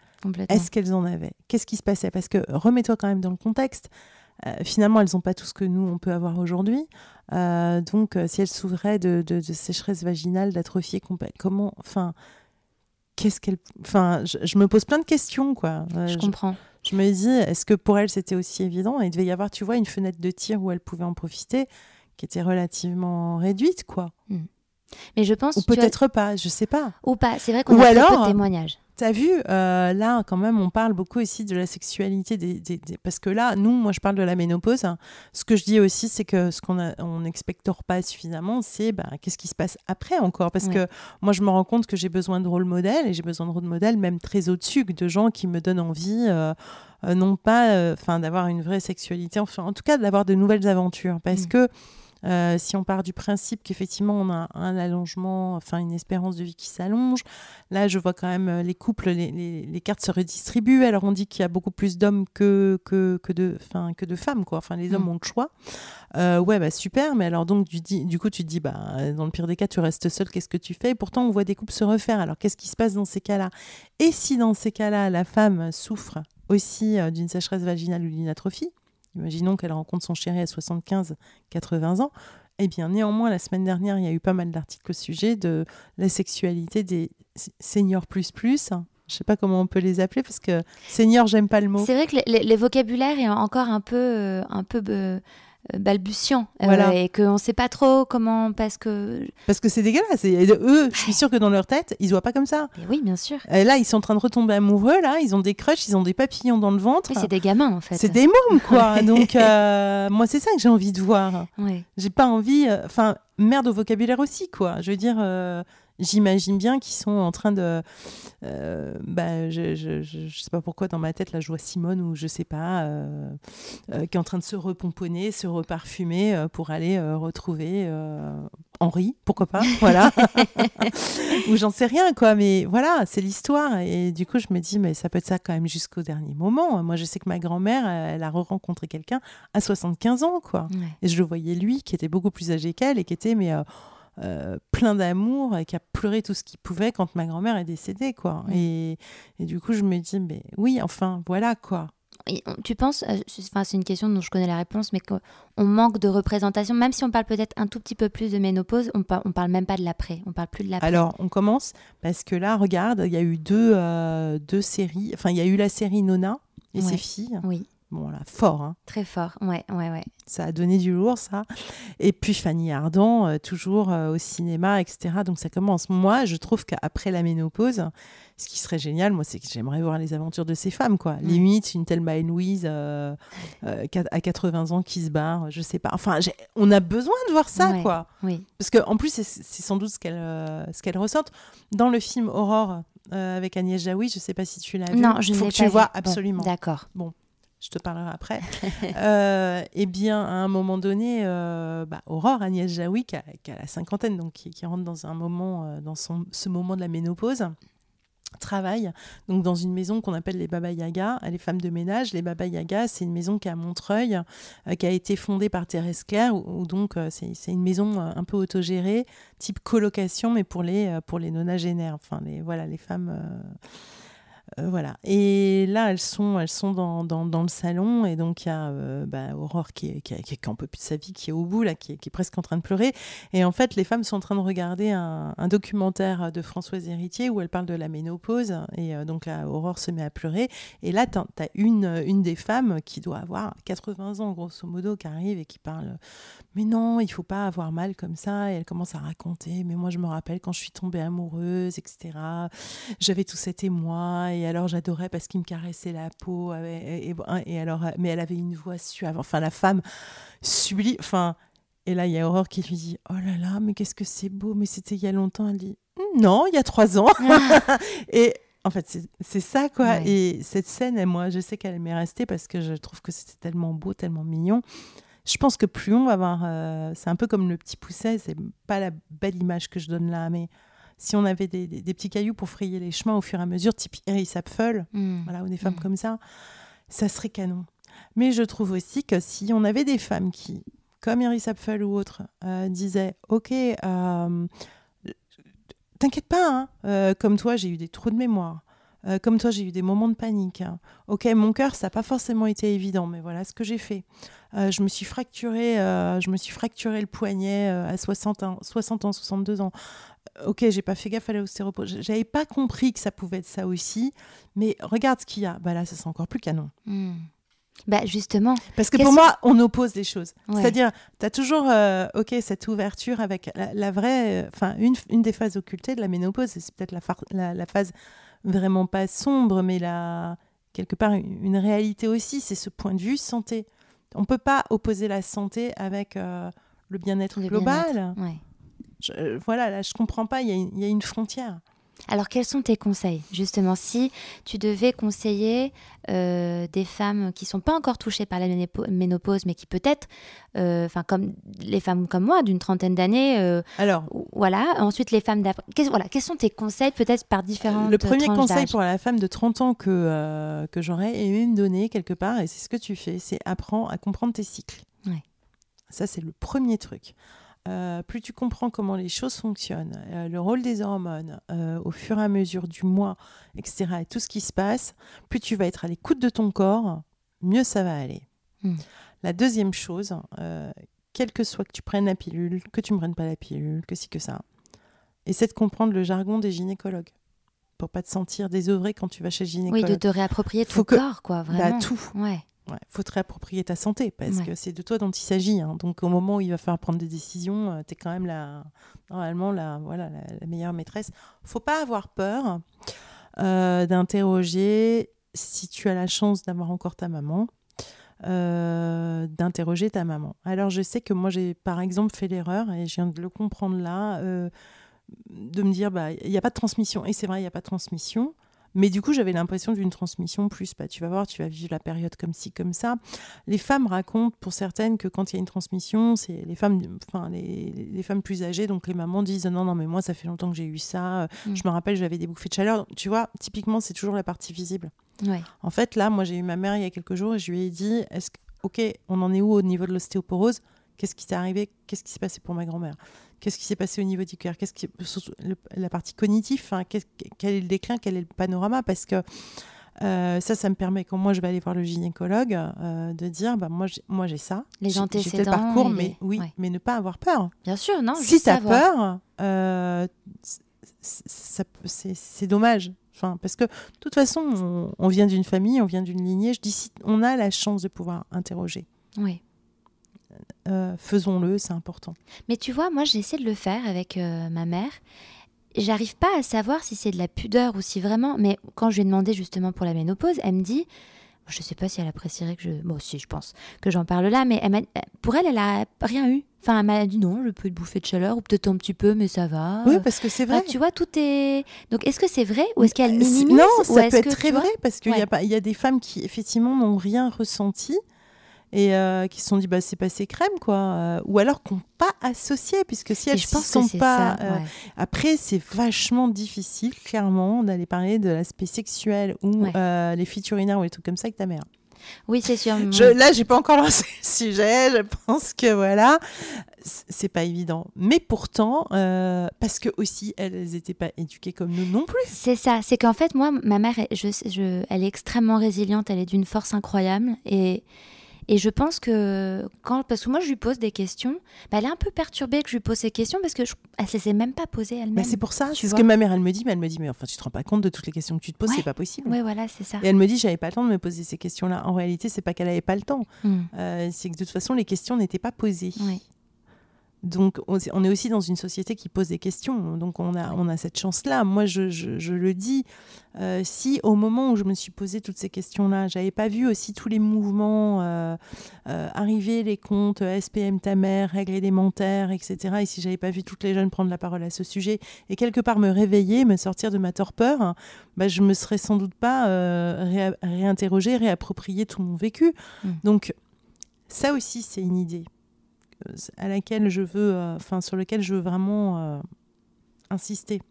Est-ce qu'elles en avaient? Qu'est-ce qui se passait? Parce que remets-toi quand même dans le contexte. Euh, finalement, elles n'ont pas tout ce que nous, on peut avoir aujourd'hui. Euh, donc, euh, si elles souffraient de, de- de sécheresse vaginale, d'atrophie, compé- comment, enfin, qu'est-ce qu'elles, enfin, je, je me pose plein de questions, quoi. Je je, comprends. je me dis, est-ce que pour elles c'était aussi évident? Il devait y avoir, tu vois, une fenêtre de tir où elles pouvaient en profiter, qui était relativement réduite, quoi. Mais je pense Ou peut-être pas, je sais pas. ou pas. C'est vrai qu'on a très peu alors, de témoignages. T'as vu, euh, là, quand même, on parle beaucoup aussi de la sexualité des, des- des- Parce que là, nous, moi, je parle de la ménopause. hein. Ce que je dis aussi, c'est que ce qu'on on n'expectore pas suffisamment, c'est bah, qu'est-ce qui se passe après encore? Parce Ouais. que moi, je me rends compte que j'ai besoin de rôle modèle, et j'ai besoin de rôle modèle même très au-dessus, de gens qui me donnent envie, euh, euh, non pas enfin d'avoir une vraie sexualité, enfin, en tout cas, d'avoir de nouvelles aventures. Parce Mm. que euh, si on part du principe qu'effectivement on a un allongement, enfin une espérance de vie qui s'allonge, là je vois quand même euh, les couples, les, les- les cartes se redistribuent. Alors on dit qu'il y a beaucoup plus d'hommes que, que, que, de, que de femmes, quoi. Enfin les hommes Mm. ont le choix. Euh, ouais, bah super, mais alors donc du, du coup tu te dis, bah, dans le pire des cas tu restes seul, qu'est-ce que tu fais? Et pourtant on voit des couples se refaire. Alors qu'est-ce qui se passe dans ces cas-là? Et si dans ces cas-là la femme souffre aussi euh, d'une sécheresse vaginale ou d'une atrophie, imaginons qu'elle rencontre son chéri à 75-80 ans, eh bien, néanmoins, la semaine dernière, il y a eu pas mal d'articles au sujet de la sexualité des seniors plus plus. Je sais pas comment on peut les appeler parce que senior, j'aime pas le mot. C'est vrai que les vocabulaires est encore un peu, euh, un peu euh, balbutiant euh, Voilà. et qu'on ne sait pas trop comment parce que Parce que c'est dégueulasse. Et eux, je suis sûre que dans leur tête, ils voient pas comme ça. Mais oui bien sûr Et là, ils sont en train de retomber amoureux. Là, ils ont des crushs, ils ont des papillons dans le ventre. oui, c'est des gamins en fait C'est des mômes, quoi. Donc, euh, moi, c'est ça que j'ai envie de voir. Ouais. J'ai pas envie. euh, Enfin, merde au vocabulaire aussi, quoi. Je veux dire, euh, j'imagine bien qu'ils sont en train de. euh, bah, je, je, je, je sais pas pourquoi dans ma tête, là, je vois Simone ou je sais pas, euh, euh, qui est en train de se repomponner, se reparfumer euh, pour aller retrouver Henri, pourquoi pas, voilà. ou j'en sais rien, quoi. Mais voilà, c'est l'histoire. Et du coup, je me dis, mais ça peut être ça quand même jusqu'au dernier moment. Moi, je sais que ma grand-mère, elle a re-rencontré quelqu'un à 75 ans, quoi. Ouais. Et je le voyais lui, qui était beaucoup plus âgé qu'elle et qui était mais, euh, plein d'amour et qui a pleuré tout ce qu'il pouvait quand ma grand-mère est décédée. quoi. Mm. Et, et du coup, je me dis, mais oui, enfin, voilà quoi. Et tu penses, euh, c'est enfin, c'est une question dont je connais la réponse, mais qu'on manque de représentation, même si on parle peut-être un tout petit peu plus de ménopause, on, par- on parle même pas de l'après, on parle plus de l'après. Alors, on commence parce que là, regarde, il y a eu deux, euh, deux séries. Enfin, il y a eu la série Nona et Ouais. ses filles. Oui, Bon, là, fort, hein. très fort, ouais, ouais, ouais. ça a donné du lourd, ça. Et puis Fanny Ardant, euh, toujours euh, au cinéma, etc. Donc ça commence. Moi, je trouve qu'après la ménopause, ce qui serait génial, moi, c'est que j'aimerais voir les aventures de ces femmes, quoi. Limite, une Thelma et Louise euh, à 80 ans qui se barre, je sais pas. Enfin, on a besoin de voir ça, Ouais. quoi. Oui, Parce qu'en plus, c'est sans doute ce qu'elle euh, ce qu'elle ressorte. Dans le film Aurore avec Agnès Jaoui, je sais pas si tu l'as vu. non, je ne faut l'ai que pas tu le vois. Bon, absolument D'accord. Je te parlerai après. euh, eh bien, à un moment donné, euh, bah, Aurore Agnès Jaoui, qui a, la cinquantaine, donc qui, rentre dans euh, ce moment de la ménopause, travaille donc dans une maison qu'on appelle les Baba Yaga, les femmes de ménage. Les Baba Yaga, c'est une maison qui est à Montreuil, qui a été fondée par Thérèse Claire, où, donc c'est une maison un peu autogérée, type colocation, mais pour les, pour les nonagénaires, enfin voilà, les femmes. Euh, voilà. Et là, elles sont, elles sont dans, dans, dans le salon. Et donc, il y a euh, bah, Aurore qui, est, qui, est- en peut plus de sa vie, qui est au bout, là, qui est, presque en train de pleurer. Et en fait, les femmes sont en train de regarder un, un documentaire de Françoise Héritier où elle parle de la ménopause. Et euh, donc, Aurore se met à pleurer. Et là, tu as une, une des femmes qui doit avoir 80 ans, grosso modo, qui arrive et qui parle Mais non, il faut pas avoir mal comme ça. Et elle commence à raconter Mais moi, je me rappelle quand je suis tombée amoureuse, etc j'avais tout cet émoi alors j'adorais parce qu'il me caressait la peau avec- et, et- et alors mais elle avait une voix suave enfin la femme sublime enfin et là il y a Aurore qui lui dit oh là là mais qu'est-ce que c'est beau mais c'était il y a longtemps elle dit non il y a trois ans et En fait, c'est- ça, quoi. Ouais. Et cette scène, moi, je sais qu'elle m'est restée parce que je trouve que c'était tellement beau, tellement mignon. Je pense que plus on va avoir. euh, c'est un peu comme le petit pousset, c'est pas la belle image que je donne là, mais si on avait des, des- des petits cailloux pour frayer les chemins au fur et à mesure, type Iris Apfel, Mm. voilà, ou des femmes Mm. comme ça, ça serait canon. Mais je trouve aussi que si on avait des femmes qui, comme Iris Apfel ou autres, euh, disaient Ok, euh, t'inquiète pas, hein, euh, comme toi, j'ai eu des trous de mémoire. Euh, comme toi, j'ai eu des moments de panique. hein. Ok, mon cœur, ça n'a pas forcément été évident, mais voilà ce que j'ai fait. Je me suis fracturé, je me suis fracturé le poignet à 60 ans, 60 ans, 62 ans. Ok, j'ai pas fait gaffe à l'ostéoporose. J'avais pas compris que ça pouvait être ça aussi. Mais regarde ce qu'il y a. Bah là, ça c'est encore plus canon. Mm. Bah justement, Parce que pour moi, on oppose les choses. Ouais. C'est-à-dire, tu as toujours euh, ok cette ouverture avec la, la vraie. euh, Enfin, une, une des phases occultées de la ménopause, c'est peut-être la, phar- la, la phase vraiment pas sombre, mais la, quelque part une, une réalité aussi. C'est ce point de vue santé. On peut pas opposer la santé avec euh, le bien-être global. Ouais. Je- euh, voilà, là, je comprends pas. Il y, a une- il y a une frontière. Alors, quels sont tes conseils Justement, si tu devais conseiller euh, des femmes qui sont pas encore touchées par la ménopause, mais qui peut-être, euh, enfin, comme les femmes comme moi, d'une trentaine d'années, euh, Alors, voilà. Ensuite, les femmes d'après. Voilà, quels sont tes conseils, peut-être par différentes Le premier conseil pour la femme de 30 ans que, que j'aurais aimé me donner quelque part, et c'est ce que tu fais, c'est apprends à comprendre tes cycles. Ouais. Ça, c'est le premier truc. Euh, plus tu comprends comment les choses fonctionnent, euh, le rôle des hormones euh, au fur et à mesure du mois, etc., et tout ce qui se passe, plus tu vas être à l'écoute de ton corps, mieux ça va aller. Hmm. La deuxième chose, quel que soit que tu prennes la pilule, que tu ne prennes pas la pilule, que si que ça, essaie de comprendre le jargon des gynécologues pour pas te sentir désœuvré quand tu vas chez le Oui, gynécologue. de te réapproprier ton Faut que- corps, quoi, Bah, vraiment. tout. Ouais. Ouais, faut te réapproprier ta santé parce Ouais. que c'est de toi dont il s'agit. hein. Donc au moment où il va falloir prendre des décisions, tu es quand même la, normalement la, voilà, la, la meilleure maîtresse. faut pas avoir peur euh, d'interroger, si tu as la chance d'avoir encore ta maman, euh, d'interroger ta maman. Alors je sais que moi j'ai par exemple fait l'erreur, et je viens de le comprendre là, euh, de me dire, bah, il n'y a pas de transmission. Et c'est vrai, il n'y a pas de transmission. Mais du coup, j'avais l'impression d'une transmission plus. Bah, tu vas voir, tu vas vivre la période comme ci, comme ça. Les femmes racontent pour certaines que quand il y a une transmission, c'est les femmes, enfin les, les femmes plus âgées, donc les mamans disent non, non, mais moi ça fait longtemps que j'ai eu ça. Euh, Mm. Je me rappelle, j'avais des bouffées de chaleur. Tu vois, typiquement, c'est toujours la partie visible. Ouais. En fait, là, moi, j'ai eu ma mère il y a quelques jours et je lui ai dit est-ce que, ok, on en est où au niveau de l'ostéoporose? Qu'est-ce qui s'est arrivé? Qu'est-ce qui s'est passé pour ma grand-mère? Qu'est-ce qui s'est passé au niveau du cœur? Qu'est-ce qui le- la partie cognitive hein, Quel est le déclin Quel est le panorama? Parce que euh, ça, ça me permet quand moi je vais aller voir le gynécologue euh, de dire bah moi j'ai, moi j'ai ça. Les J'ai- j'ai tel antécédents parcours, mais les- oui, ouais. mais ne pas avoir peur. Bien sûr, non. si tu as peur, euh, c'est dommage. Enfin, parce que de toute façon, on, on vient d'une famille, on vient d'une lignée. Je dis si on a la chance de pouvoir interroger. Oui. Euh, faisons-le, c'est important. Mais tu vois, moi, j'ai essayé de le faire avec euh, ma mère. J'arrive pas à savoir si c'est de la pudeur ou si vraiment. Mais quand je lui ai demandé justement pour la ménopause, elle me dit. Je sais pas si elle apprécierait que je. Bon, si, je pense que j'en parle là, mais elle pour elle, elle a rien eu. Enfin, elle m'a dit non, je peux te bouffer de chaleur, ou peut-être un petit peu, mais ça va. Oui, parce que c'est Enfin, vrai. tu vois, tout est. Donc, est-ce que c'est vrai ou est-ce qu'elle minimise Non, ça peut être très vrai parce qu'il y, a pas- y a des femmes qui effectivement n'ont rien ressenti et euh, qui se sont dit bah c'est passé crème quoi euh, ou alors qu'on pas associé puisque si elles que sont pas ça. euh, après c'est vachement difficile clairement d'aller parler de l'aspect sexuel ou Ouais. les fuites urinaires ou les trucs comme ça avec ta mère Oui, c'est sûr. je, là j'ai pas encore lancé le sujet je pense que voilà c'est pas évident mais pourtant euh, parce que aussi elles, elles étaient pas éduquées comme nous non plus C'est ça, c'est qu'en fait, moi, ma mère, elle- je, je- elle est extrêmement résiliente, elle est d'une force incroyable. Et, et je pense que, quand, parce que moi, je lui pose des questions, bah, elle est un peu perturbée que je lui pose ces questions parce qu'elle ne se les est même pas posées elle-même. Bah, c'est pour ça, c'est ce que ma mère elle me dit, mais elle me dit mais enfin tu te rends pas compte de toutes les questions que tu te poses, Ouais. c'est pas possible. Oui, voilà, c'est ça. Et elle me dit j'avais pas le temps de me poser ces questions-là. En réalité, c'est pas qu'elle avait pas le temps, Hmm, Euh, c'est que de toute façon les questions n'étaient pas posées. oui. Donc, on est aussi dans une société qui pose des questions. Donc, on a, on a cette chance-là. Moi, je, je- je le dis, euh, si au moment où je me suis posé toutes ces questions-là, j'avais pas vu aussi tous les mouvements euh, euh, arriver, les comptes SPM ta mère, règles élémentaires, etc. Et si j'avais pas vu toutes les jeunes prendre la parole à ce sujet et quelque part me réveiller, me sortir de ma torpeur, hein, bah, je me serais sans doute pas réinterrogée, réapproprié tout mon vécu. Mm. Donc, ça aussi, c'est une idée à laquelle je veux, euh, enfin sur lequel je veux vraiment euh, insister.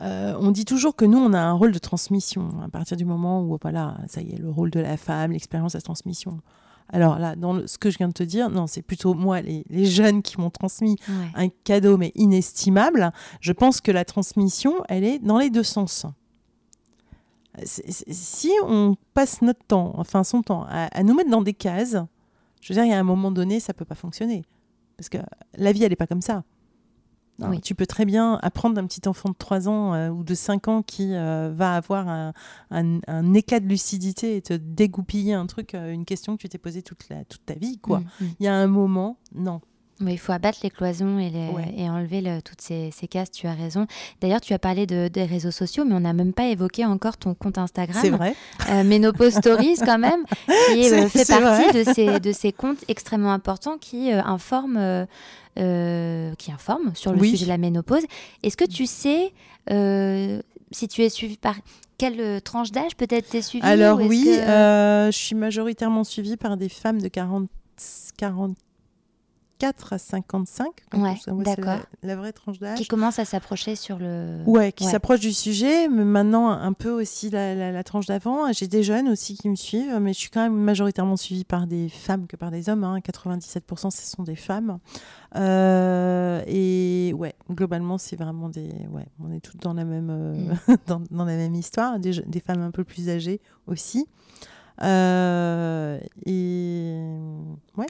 Euh, on dit toujours que nous, on a un rôle de transmission à partir du moment où, voilà, ça y est, le rôle de la femme, l'expérience, la transmission. Alors là, dans le- ce que je viens de te dire, non, c'est plutôt moi, les, les jeunes qui m'ont transmis Ouais. un cadeau, mais inestimable. Je pense que la transmission, elle est dans les deux sens. Si on passe notre temps, enfin son temps, à, à nous mettre dans des cases, je veux dire, il y a un moment donné, ça peut pas fonctionner. Parce que la vie, elle n'est pas comme ça. Oui. Tu peux très bien apprendre d'un petit enfant de 3 ans euh, ou de 5 ans qui euh, va avoir un, un- un éclat de lucidité et te dégoupiller un truc, euh, une question que tu t'es posée toute, la, toute ta vie. quoi. Mm, mm. Il y a un moment, non. Il faut abattre les cloisons et, les- Ouais. et enlever le- toutes ces, ces cases, tu as raison. D'ailleurs, tu as parlé de, des réseaux sociaux, mais on n'a même pas évoqué encore ton compte Instagram. C'est vrai. Euh, Ménopause Stories, quand même, qui euh, fait partie de ces, de ces comptes extrêmement importants qui euh, informent. euh, euh, qui informent sur le Oui. sujet de la ménopause. Est-ce que tu sais si tu es suivi par quelle tranche d'âge peut-être t'es suivi Alors oui, que- je suis majoritairement suivie par des femmes de 40, 44 à 55. Donc, Ouais, d'accord. La, la vraie tranche d'âge. qui commence à s'approcher sur le. Ouais, qui Ouais. s'approche du sujet, mais maintenant un peu aussi la, la- la tranche d'avant. J'ai des jeunes aussi qui me suivent, mais je suis quand même majoritairement suivie par des femmes que par des hommes. hein. 97% ce sont des femmes. Euh, et ouais, globalement, c'est vraiment des. Ouais, on est toutes dans la même, euh, dans, dans la même histoire. Des femmes un peu plus âgées aussi. Euh, et ouais.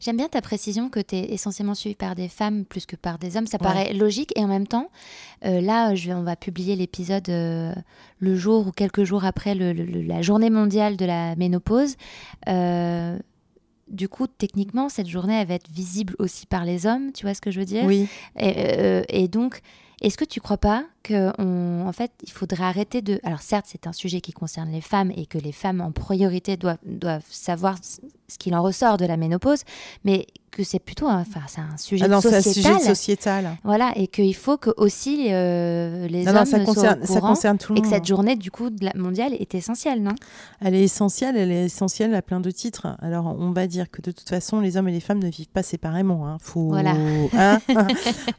J'aime bien ta précision que tu es essentiellement suivi par des femmes plus que par des hommes. Ça Ouais. paraît logique et en même temps, euh, là, je vais, on va publier l'épisode euh, le jour ou quelques jours après le- le- le- la journée mondiale de la ménopause. Euh, du coup, techniquement, cette journée, elle va être visible aussi par les hommes, tu vois ce que je veux dire? Oui. et, et donc, est-ce que tu crois pas que on, en fait, il faudrait arrêter de. Alors certes, c'est un sujet qui concerne les femmes et que les femmes en priorité doivent, doivent savoir ce qu'il en ressort de la ménopause, mais que c'est plutôt, un- enfin, c'est un sujet Ah non, c'est un sociétal. sujet sociétal. Voilà, et qu'il faut que aussi euh, les Non, hommes non, ça soient concerne, au ça concerne tout le et que monde. cette journée du coup de la mondiale est essentielle, non? Elle est essentielle, elle est essentielle à plein de titres. Alors, on va dire que de toute façon, les hommes et les femmes ne vivent pas séparément. Hein. Faut, Voilà. hein,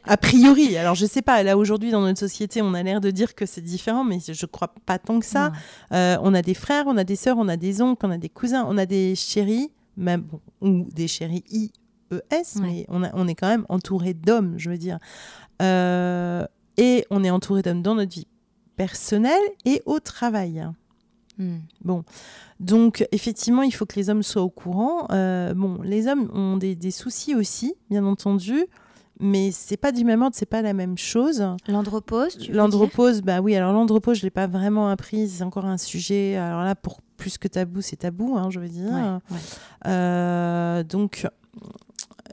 a priori. Alors, je sais pas. Là, aujourd'hui, dans notre société, on a l'air de dire que c'est différent, mais je crois pas tant que ça. Euh, on a des frères, on a des sœurs, on a des oncles, on a des cousins, on a des chéris, même ou des chéris IES, Ouais. mais on, a- on est quand même entouré d'hommes, je veux dire. Euh, et on est entouré d'hommes dans notre vie personnelle et au travail. Hmm. Bon, donc effectivement, il faut que les hommes soient au courant. Euh, bon, les hommes ont des, des soucis aussi, bien entendu, mais c'est pas du même ordre, c'est pas la même chose. L'andropause, tu L'andropause, bah oui, alors l'andropause, je l'ai pas vraiment apprise, c'est encore un sujet. Alors là, pour plus que tabou, c'est tabou, hein, je veux dire. Ouais, ouais. Euh, donc,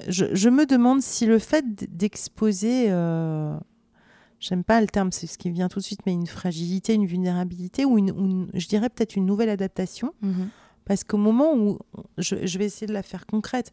je, je me demande si le fait d'exposer, euh, j'aime pas le terme, c'est ce qui vient tout de suite, mais une fragilité, une vulnérabilité, ou, une, je dirais peut-être une nouvelle adaptation, Mhm. parce qu'au moment où, je, je vais essayer de la faire concrète,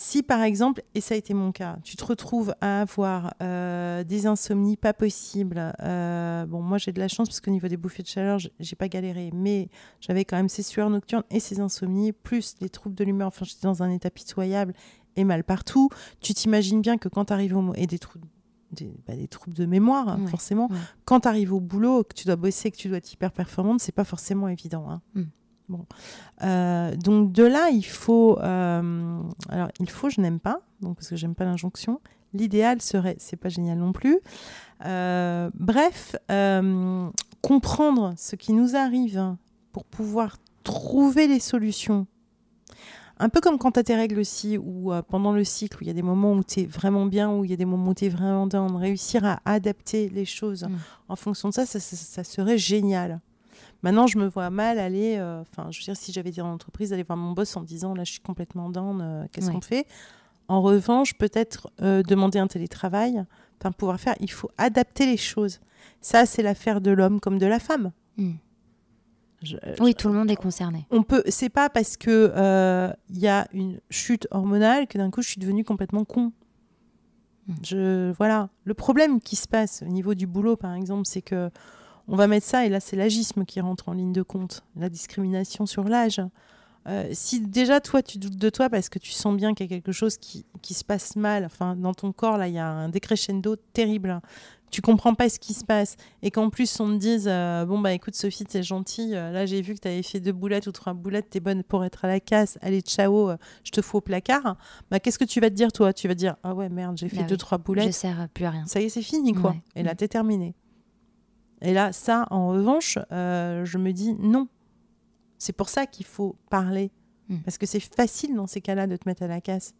si par exemple, et ça a été mon cas, tu te retrouves à avoir euh, des insomnies pas possibles, euh, bon moi j'ai de la chance parce qu'au niveau des bouffées de chaleur, j'ai pas galéré, mais j'avais quand même ces sueurs nocturnes et ces insomnies, plus les troubles de l'humeur, enfin j'étais dans un état pitoyable et mal partout. Tu t'imagines bien que quand tu arrives au... et des troubles... Des, bah, des troubles de mémoire, hein, Ouais, forcément. ouais. Quand tu arrives au boulot, que tu dois bosser, que tu dois être hyper performante, c'est pas forcément évident. hein. Mm. Bon. Euh, donc de là, il faut. euh, alors, il faut, je n'aime pas, donc parce que j'aime pas l'injonction. L'idéal serait, c'est pas génial non plus. Euh, bref, comprendre ce qui nous arrive pour pouvoir trouver les solutions. Un peu comme quand tu as tes règles aussi, ou pendant le cycle, où il y a des moments où tu es vraiment bien, où il y a des moments où tu es vraiment down, réussir à adapter les choses Mm. en fonction de ça, ça, ça- ça serait génial. Maintenant, je me vois mal aller, euh, enfin, je veux dire, si j'avais dit en entreprise, aller voir mon boss en me disant, là, je suis complètement down, euh, qu'est-ce Ouais. qu'on fait? En revanche, peut-être euh, demander un télétravail, enfin pouvoir faire, il faut adapter les choses. Ça, c'est l'affaire de l'homme comme de la femme. Hmm. Je- Oui, tout le monde est concerné. on peut c'est pas parce que euh, il y a une chute hormonale que d'un coup je suis devenue complètement con Mm. je voilà le problème qui se passe au niveau du boulot par exemple c'est que on va mettre ça et là c'est l'agisme qui rentre en ligne de compte la discrimination sur l'âge. Euh, si déjà toi tu doutes de toi parce que tu sens bien qu'il y a quelque chose qui, qui se passe mal enfin dans ton corps là il y a un décrescendo terrible tu comprends pas ce qui se passe et qu'en plus on te dise euh, bon bah écoute Sophie t'es gentille euh, là j'ai vu que t'avais fait deux boulettes ou trois boulettes t'es bonne pour être à la casse allez ciao je te fous au placard bah qu'est-ce que tu vas te dire toi? Tu vas te dire ah ouais merde j'ai fait Bah deux oui, trois Je boulettes sers plus à rien. ça y est c'est fini quoi. Ouais. et là Mm. t'es terminé et là ça en revanche euh, je me dis non c'est pour ça qu'il faut parler Mm. parce que c'est facile dans ces cas-là de te mettre à la casse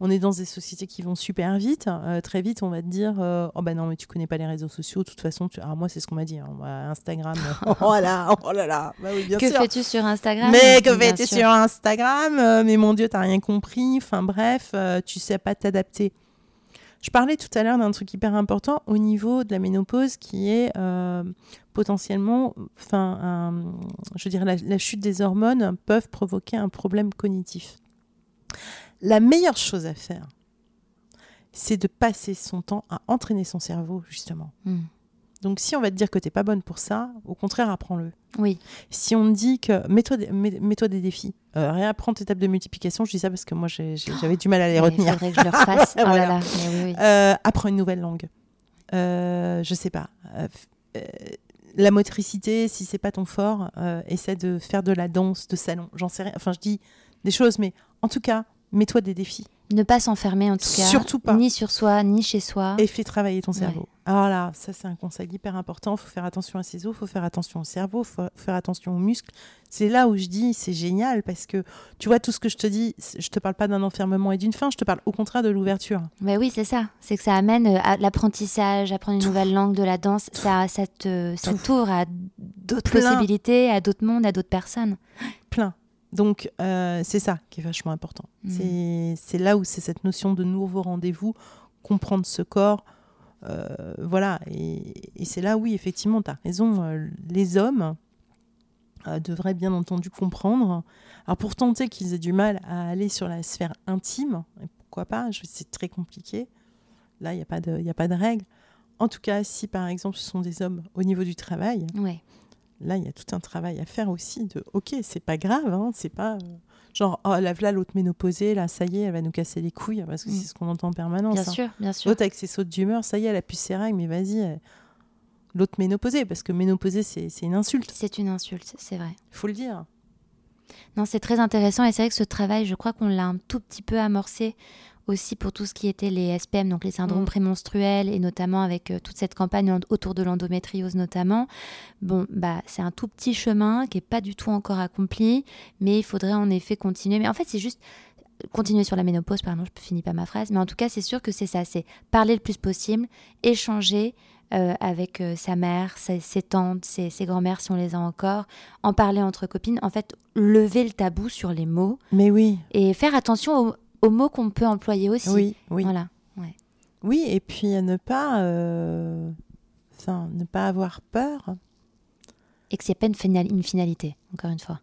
on est dans des sociétés qui vont super vite. Euh, très vite, on va te dire euh, Oh, bah non, mais tu connais pas les réseaux sociaux. De toute façon, tu... alors moi, c'est ce qu'on m'a dit. hein. Instagram. oh là, oh là là. Bah oui, bien que fais-tu sur Instagram Mais que fais-tu sur Instagram Mais mon Dieu, t'as rien compris. Enfin bref, tu sais pas t'adapter. Je parlais tout à l'heure d'un truc hyper important au niveau de la ménopause qui est euh, potentiellement, enfin, je dirais, la, la chute des hormones peuvent provoquer un problème cognitif. La meilleure chose à faire, c'est de passer son temps à entraîner son cerveau, justement. Hmm. Donc, si on va te dire que t'es pas bonne pour ça, au contraire, apprends-le. Oui, Si on te dit que mets-toi des, mets- des défis, euh, réapprends tes tables de multiplication, je dis ça parce que moi j'avais du mal à les mais il retenir. faudrait que je le refasse. oh Voilà. là là, oui, oui. Euh, apprends une nouvelle langue. Euh, je sais pas. Euh, euh, la motricité, si c'est pas ton fort, essaie de faire de la danse de salon. J'en sais rien. Enfin, je dis des choses, mais en tout cas, mets-toi des défis Ne pas s'enfermer en tout cas. Surtout pas. Ni sur soi, ni chez soi. et fais travailler ton Ouais. cerveau. Alors là, ça c'est un conseil hyper important. Il faut faire attention à ses os, il faut faire attention au cerveau, il faut faire attention aux muscles. C'est là où je dis c'est génial parce que tu vois tout ce que je te dis, je te parle pas d'un enfermement et d'une fin, je te parle au contraire de l'ouverture. Bah oui, c'est ça. C'est que ça amène euh, à l'apprentissage, apprendre une nouvelle langue, de la danse. Ça, ça te, ça Tout. t'ouvre à d'autres possibilités, à d'autres mondes, à d'autres personnes. Donc, euh, c'est ça qui est vachement important. Mm. C'est- là où c'est cette notion de nouveau rendez-vous, comprendre ce corps. euh, voilà. Et, et c'est là, oui, effectivement, tu as raison. euh, les hommes euh, devraient bien entendu comprendre. Alors, pour tenter qu'ils aient du mal à aller sur la sphère intime, et pourquoi pas, c'est très compliqué. Là, il n'y a, pas de- il y a pas de règle. En tout cas, si par exemple ce sont des hommes au niveau du travail, Ouais. Là, il y a tout un travail à faire aussi de OK, c'est pas grave, hein, c'est pas euh, genre oh là, là l'autre ménopausée, là, ça y est, elle va nous casser les couilles parce que Mm. c'est ce qu'on entend en permanence. Bien hein. sûr, bien sûr. L'autre avec ses sautes d'humeur, ça y est, elle a pu ses règles, mais vas-y. elle- L'autre ménopausée, parce que ménopausée, c'est c'est une insulte, C'est une insulte, c'est vrai. il faut le dire. Non, c'est très intéressant et c'est vrai que ce travail, je crois qu'on l'a un tout petit peu amorcé aussi pour tout ce qui était les SPM, donc les syndromes Mm. prémenstruels et notamment avec euh, toute cette campagne autour de l'endométriose notamment. Bon, bah c'est un tout petit chemin qui est pas du tout encore accompli, mais il faudrait en effet continuer. Mais en fait, c'est juste continuer sur la ménopause, pardon, je finis pas ma phrase, mais en tout cas, c'est sûr que c'est ça, c'est parler le plus possible, échanger euh, avec euh, sa mère, ses, ses tantes, ses, ses grands-mères si on les a encore, en parler entre copines, en fait, lever le tabou sur les mots Mais oui, et faire attention aux, aux mots qu'on peut employer aussi. oui, oui. Voilà. Oui, et puis à ne pas, euh, enfin, ne pas avoir peur. Et que c'est pas une, finali- une finalité, encore une fois.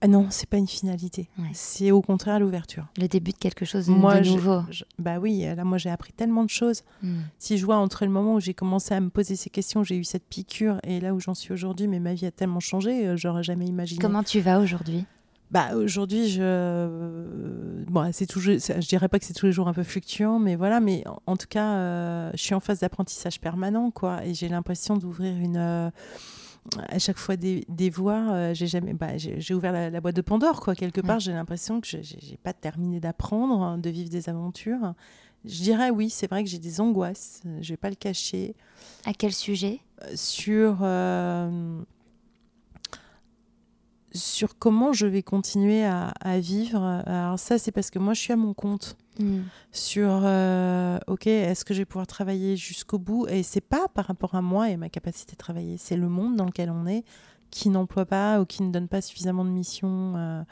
Ah non, c'est pas une finalité. Ouais. C'est au contraire l'ouverture. Le début de quelque chose de, Moi, de nouveau. je- bah oui, là, moi j'ai appris tellement de choses. Hmm. Si je vois entre le moment où j'ai commencé à me poser ces questions, j'ai eu cette piqûre, et là où j'en suis aujourd'hui, mais ma vie a tellement changé, euh, j'aurais jamais imaginé. Comment tu vas aujourd'hui? Bah aujourd'hui, je, euh, bon, c'est toujours, je dirais pas que c'est tous les jours un peu fluctuant, mais voilà. Mais en, en tout cas, euh, je suis en phase d'apprentissage permanent, quoi, et j'ai l'impression d'ouvrir une euh, à chaque fois des, des voies. euh, j'ai jamais, bah, j'ai ouvert la, la boîte de Pandore, quoi. Quelque part, j'ai l'impression que je- j'ai pas terminé d'apprendre, hein, de vivre des aventures. Je dirais oui, c'est vrai que j'ai des angoisses. Je vais pas le cacher À quel sujet? Sur sur comment je vais continuer à, à vivre. Alors ça, c'est parce que moi, je suis à mon compte. Hmm. Sur, euh, ok, est-ce que je vais pouvoir travailler jusqu'au bout? Et c'est pas par rapport à moi et ma capacité de travailler, c'est le monde dans lequel on est qui n'emploie pas ou qui ne donne pas suffisamment de missions. euh,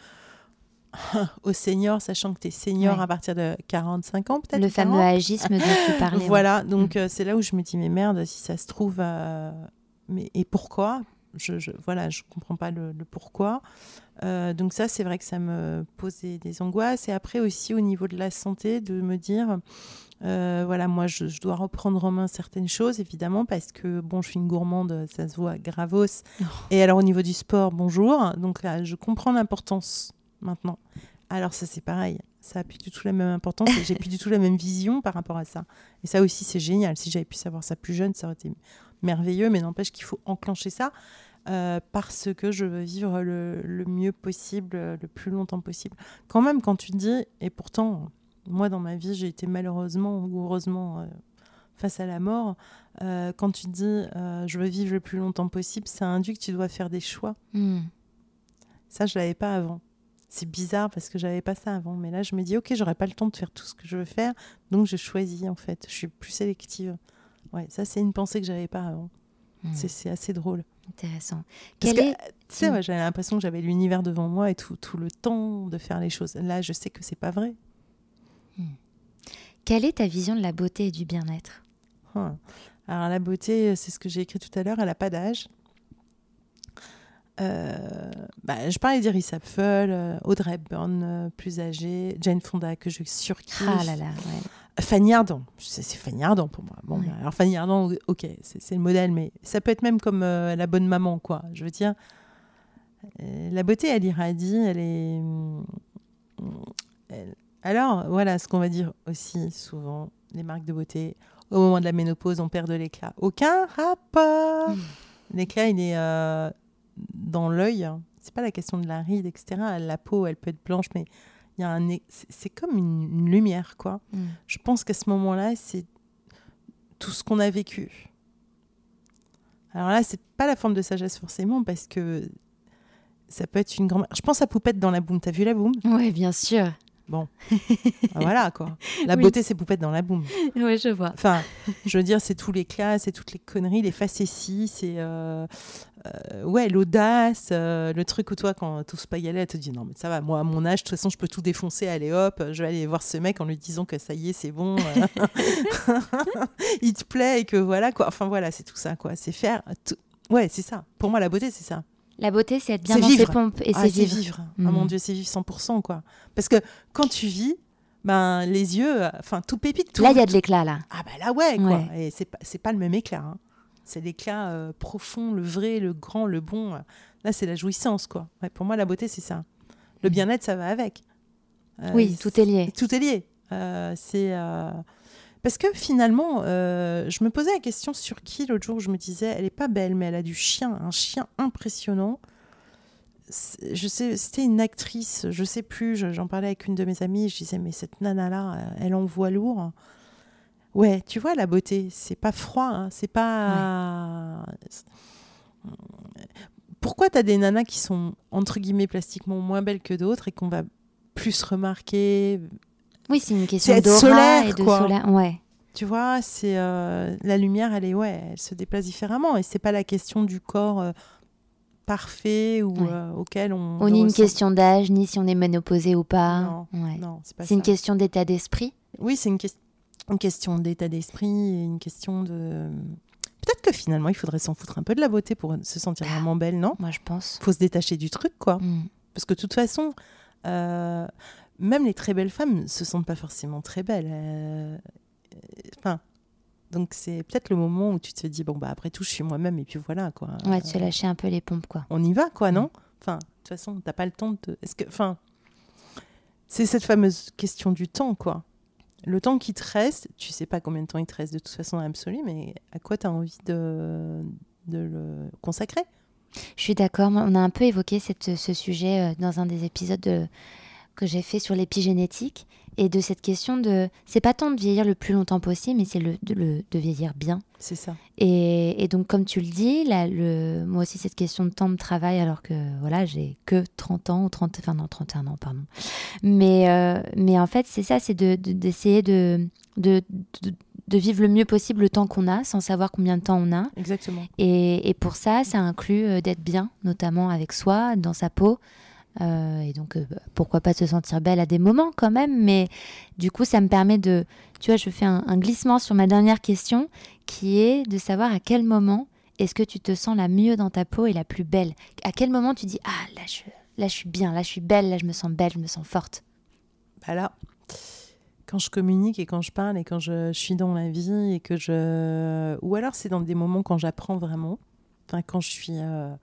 aux seniors, sachant que tu es senior Ouais. à partir de 45 ans, peut-être Le fameux 40. agisme dont tu parlais. Voilà, donc euh, c'est là où je me dis, mais merde, si ça se trouve, mais et pourquoi? Je, je, Voilà, je comprends pas le, le pourquoi. Euh, donc ça, c'est vrai que ça me posait des angoisses. Et après aussi au niveau de la santé, de me dire, euh, voilà, moi, je, je dois reprendre en main certaines choses, évidemment, parce que, bon, je suis une gourmande, ça se voit, gravos. Et alors au niveau du sport, bonjour. Donc là, je comprends l'importance maintenant. Alors ça, c'est pareil. Ça a plus du tout la même importance et j'ai plus du tout la même vision par rapport à ça. Et ça aussi, c'est génial. Si j'avais pu savoir ça plus jeune, ça aurait été merveilleux. Mais n'empêche qu'il faut enclencher ça euh, parce que je veux vivre le, le mieux possible, euh, le plus longtemps possible. Quand même, quand tu dis, et pourtant, moi dans ma vie, j'ai été malheureusement ou heureusement euh, face à la mort, euh, quand tu dis je veux vivre le plus longtemps possible, ça induit que tu dois faire des choix. Hmm. Ça, je l'avais pas avant. C'est bizarre parce que j'avais pas ça avant. Mais là, je me dis, ok, j'aurai pas le temps de faire tout ce que je veux faire. Donc, je choisis, en fait. Je suis plus sélective. Ouais, ça, c'est une pensée que j'avais pas avant. Hmm. C'est- assez drôle. Intéressant. Parce Quel que, est- tu sais, Mm. ouais, j'avais l'impression que j'avais l'univers devant moi et tout, tout le temps de faire les choses. Là, je sais que c'est pas vrai. Quelle est ta vision de la beauté et du bien-être? Hein. Alors, la beauté, c'est ce que j'ai écrit tout à l'heure, elle n'a pas d'âge. Euh, bah, je parlais d'Iris Apfel, euh, Audrey Hepburn, euh, plus âgée, Jane Fonda, que je surkiffe. Ah là là, ouais. Fanny Ardant, c'est Fanny Ardant pour moi. Bon, alors Fanny Ardant, ok, c'est le modèle, mais ça peut être même comme euh, la bonne maman, quoi. Je veux dire, euh, la beauté, elle irradie, elle est. elle- Alors, voilà ce qu'on va dire aussi souvent, les marques de beauté, au moment de la ménopause, on perd de l'éclat. Aucun rapport. Mm. L'éclat, il est euh, dans l'œil. C'est pas la question de la ride, etc. La peau, elle peut être blanche, mais y a un, c'est comme une, une lumière, quoi Hmm. je pense qu'à ce moment-là, c'est tout ce qu'on a vécu. Alors là, c'est pas la forme de sagesse forcément, parce que ça peut être une grand Je pense à Poupette dans la boum. T'as vu la boum? Ouais, bien sûr. Ah, Voilà, quoi. La Oui. beauté, c'est Poupette dans la boum. Ouais, je vois. Enfin, je veux dire, c'est tous les classes, c'est toutes les conneries, les facéties, c'est... euh, euh, ouais, l'audace, euh, le truc où toi, quand tu pas y aller, elle te dit non, mais ça va, moi, à mon âge, de toute façon, je peux tout défoncer, allez hop, je vais aller voir ce mec en lui disant que ça y est, c'est bon, il te plaît et que voilà, quoi. Enfin, voilà, c'est tout ça, quoi. C'est faire. tout- Ouais, c'est ça. Pour moi, la beauté, c'est ça. La beauté, c'est être bien dans vivre. ses pompes et Ah, c'est vivre. vivre. Ah Mhm. mon Dieu, c'est vivre 100%, quoi. Parce que quand tu vis, ben, les yeux, enfin, tout pépite, tout. Là, il y a de l'éclat, là. Ah, bah là, ouais, quoi. Ouais. Et c'est pas, c'est pas le même éclat. hein. C'est l'éclat euh, profond, le vrai, le grand, le bon. Là, c'est la jouissance, quoi. Ouais, pour moi, la beauté, c'est ça. Le bien-être, ça va avec. Euh, Oui, tout est lié. Tout est lié. Euh, c'est. Parce que finalement, euh, je me posais la question sur qui l'autre jour, je me disais, elle est pas belle, mais elle a du chien, un chien impressionnant. Je sais, c'était une actrice, je sais plus, je- j'en parlais avec une de mes amies, je disais, mais cette nana-là, euh, elle envoie lourd. Ouais, tu vois, la beauté, c'est pas froid, hein, c'est pas. Pourquoi tu as des nanas qui sont, entre guillemets, plastiquement moins belles que d'autres et qu'on va plus remarquer Oui, c'est une question solaire, et de quoi. solaire. Ouais. Tu vois, c'est euh, la lumière, elle est ouais, elle se déplace différemment et c'est pas la question du corps euh, parfait ou Ouais. euh, auquel on. On ne ni une question d'âge, ni si on est ménopausé ou pas. Non, Ouais. Non, c'est pas C'est une question d'état d'esprit. Oui, c'est une, ques- une question d'état d'esprit et une question de. Peut-être que finalement, il faudrait s'en foutre un peu de la beauté pour se sentir Ah. vraiment belle, non? Moi, je pense. Faut se détacher du truc, quoi. Mm. Parce que de toute façon, euh, même les très belles femmes se sentent pas forcément très belles. euh, Enfin, donc c'est peut-être le moment où tu te dis bon bah après tout, je suis moi-même et puis voilà quoi. Ouais, se Euh, lâcher un peu les pompes, quoi. on y va quoi, non? Enfin, de toute façon, t'as pas le temps de. Est-ce que, enfin, c'est cette fameuse question du temps quoi. Le temps qui te reste, tu sais pas combien de temps il te reste de toute façon l'absolu, mais à quoi tu as envie de, de le consacrer? Je suis d'accord. On a un peu évoqué cette, ce sujet euh, dans un des épisodes de- que j'ai fait sur l'épigénétique et de cette question de. C'est pas tant de vieillir le plus longtemps possible, mais c'est le, de, le- de vieillir bien. C'est ça. Et, et donc, comme tu le dis, là, le, moi aussi, cette question de temps de travail, alors que voilà, j'ai que 30 ans, ou 30, enfin non, 31 ans, pardon. Mais, euh, mais en fait, c'est ça, c'est de- de- d'essayer de, de, de, de vivre le mieux possible le temps qu'on a, sans savoir combien de temps on a. Exactement. Et, et pour ça, ça inclut euh, d'être bien, notamment avec soi, dans sa peau, Euh, et donc, euh, pourquoi pas se sentir belle à des moments quand même. Mais du coup, ça me permet de, tu vois, je fais un, un glissement sur ma dernière question, qui est de savoir à quel moment est-ce que tu te sens la mieux dans ta peau et la plus belle? À quel moment tu dis, ah là je, là, je suis bien, là, je suis belle, là, je me sens belle, je me sens forte? Bah là, quand je communique et quand je parle et quand je, suis dans la vie et que je. Ou alors c'est dans des moments quand j'apprends vraiment. Enfin, quand je suis. Euh,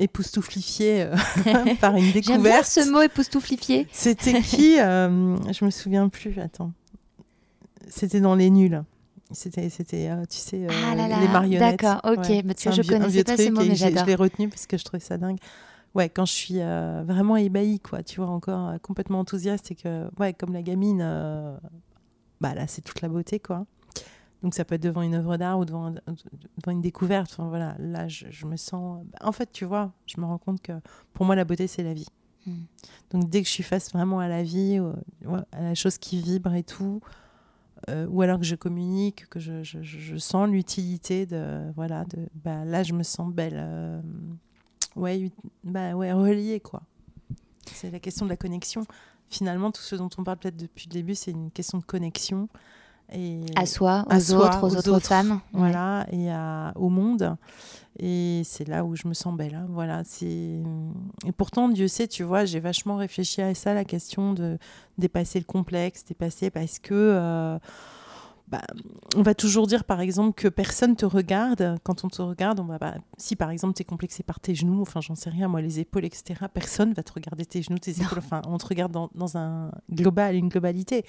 époustouflifiée euh, par une découverte. J'aime bien ce mot époustouflifié. C'était qui euh, Je me souviens plus. Attends. C'était dans les nuls. C'était, c'était, euh, tu sais, ah les marionnettes. D'accord, ok. Tu je connaissais pas ces mots, mais j'adore. Je l'ai retenu parce que je trouvais ça dingue ouais, quand je suis euh, vraiment ébahie, quoi, tu vois, encore euh, complètement enthousiaste et que, ouais, comme la gamine, euh, bah là, c'est toute la beauté, quoi. Donc ça peut être devant une œuvre d'art ou devant, devant une découverte. Enfin voilà, là, je, me sens. Bah, en fait, tu vois, je me rends compte que pour moi, la beauté, c'est la vie. Hmm. Donc dès que je suis face vraiment à la vie, à la chose qui vibre et tout, ou alors que je communique, que je, je, je sens l'utilité de. Voilà, de, bah, là, je me sens belle ouais, bah ouais, relié quoi. C'est la question de la connexion. Finalement, tout ce dont on parle peut-être depuis le début, c'est une question de connexion. Et à soi, aux autres, aux, autres, femmes. Voilà, et à, au monde. Et c'est là où je me sens belle. Hein. Voilà. Et pourtant, Dieu sait, tu vois, j'ai vachement réfléchi à ça, la question de dépasser le complexe, dépasser parce que... Euh, bah, on va toujours dire par exemple que personne te regarde. Quand on te regarde, on va si par exemple tu es complexé par tes genoux, enfin j'en sais rien, moi les épaules, etc., personne va te regarder tes genoux, tes épaules. Enfin, on te regarde dans, un global, une globalité.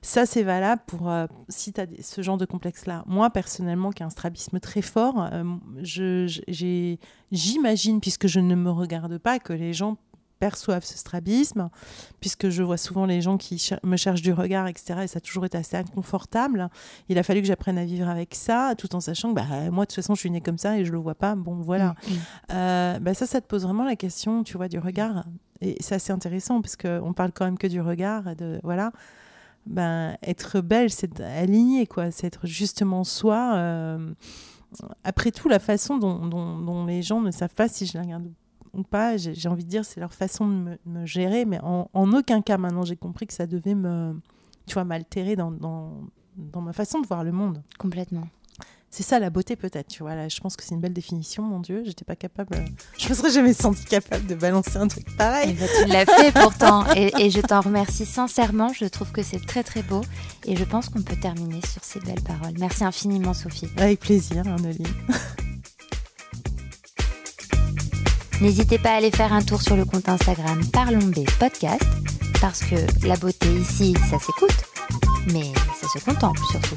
Ça, c'est valable pour euh, si tu as ce genre de complexe-là. Moi, personnellement, qui ai un strabisme très fort, euh, j'imagine, puisque je ne me regarde pas, que les gens perçoivent ce strabisme, puisque je vois souvent les gens qui me cherchent du regard, etc. Et ça a toujours été assez inconfortable. Il a fallu que j'apprenne à vivre avec ça, tout en sachant que bah, moi, de toute façon, je suis née comme ça et je le vois pas. Bon, voilà. Mm, mm. Euh, bah, ça, ça te pose vraiment la question, tu vois, du regard. Et c'est assez intéressant, parce qu'on parle quand même que du regard. De, voilà. Ben, être belle, c'est aligner, quoi. C'est être justement soi. Euh, après tout, la façon dont, dont, les gens ne savent pas si je la regarde ou pas, j'ai envie de dire, c'est leur façon de me, gérer, mais en, aucun cas maintenant j'ai compris que ça devait me, tu vois, m'altérer dans, dans, dans, ma façon de voir le monde. Complètement. C'est ça la beauté peut-être, tu vois. Là, je pense que c'est une belle définition, mon Dieu. J'étais pas capable, je me serais jamais sentie capable de balancer un truc pareil. Eh ben, tu l'as fait pourtant, et, et je t'en remercie sincèrement. Je trouve que c'est très très beau, et je pense qu'on peut terminer sur ces belles paroles. Merci infiniment, Sophie. Avec plaisir, Arnoline. N'hésitez pas à aller faire un tour sur le compte Instagram Parlons B Podcast, parce que la beauté ici, ça s'écoute, mais ça se contemple surtout.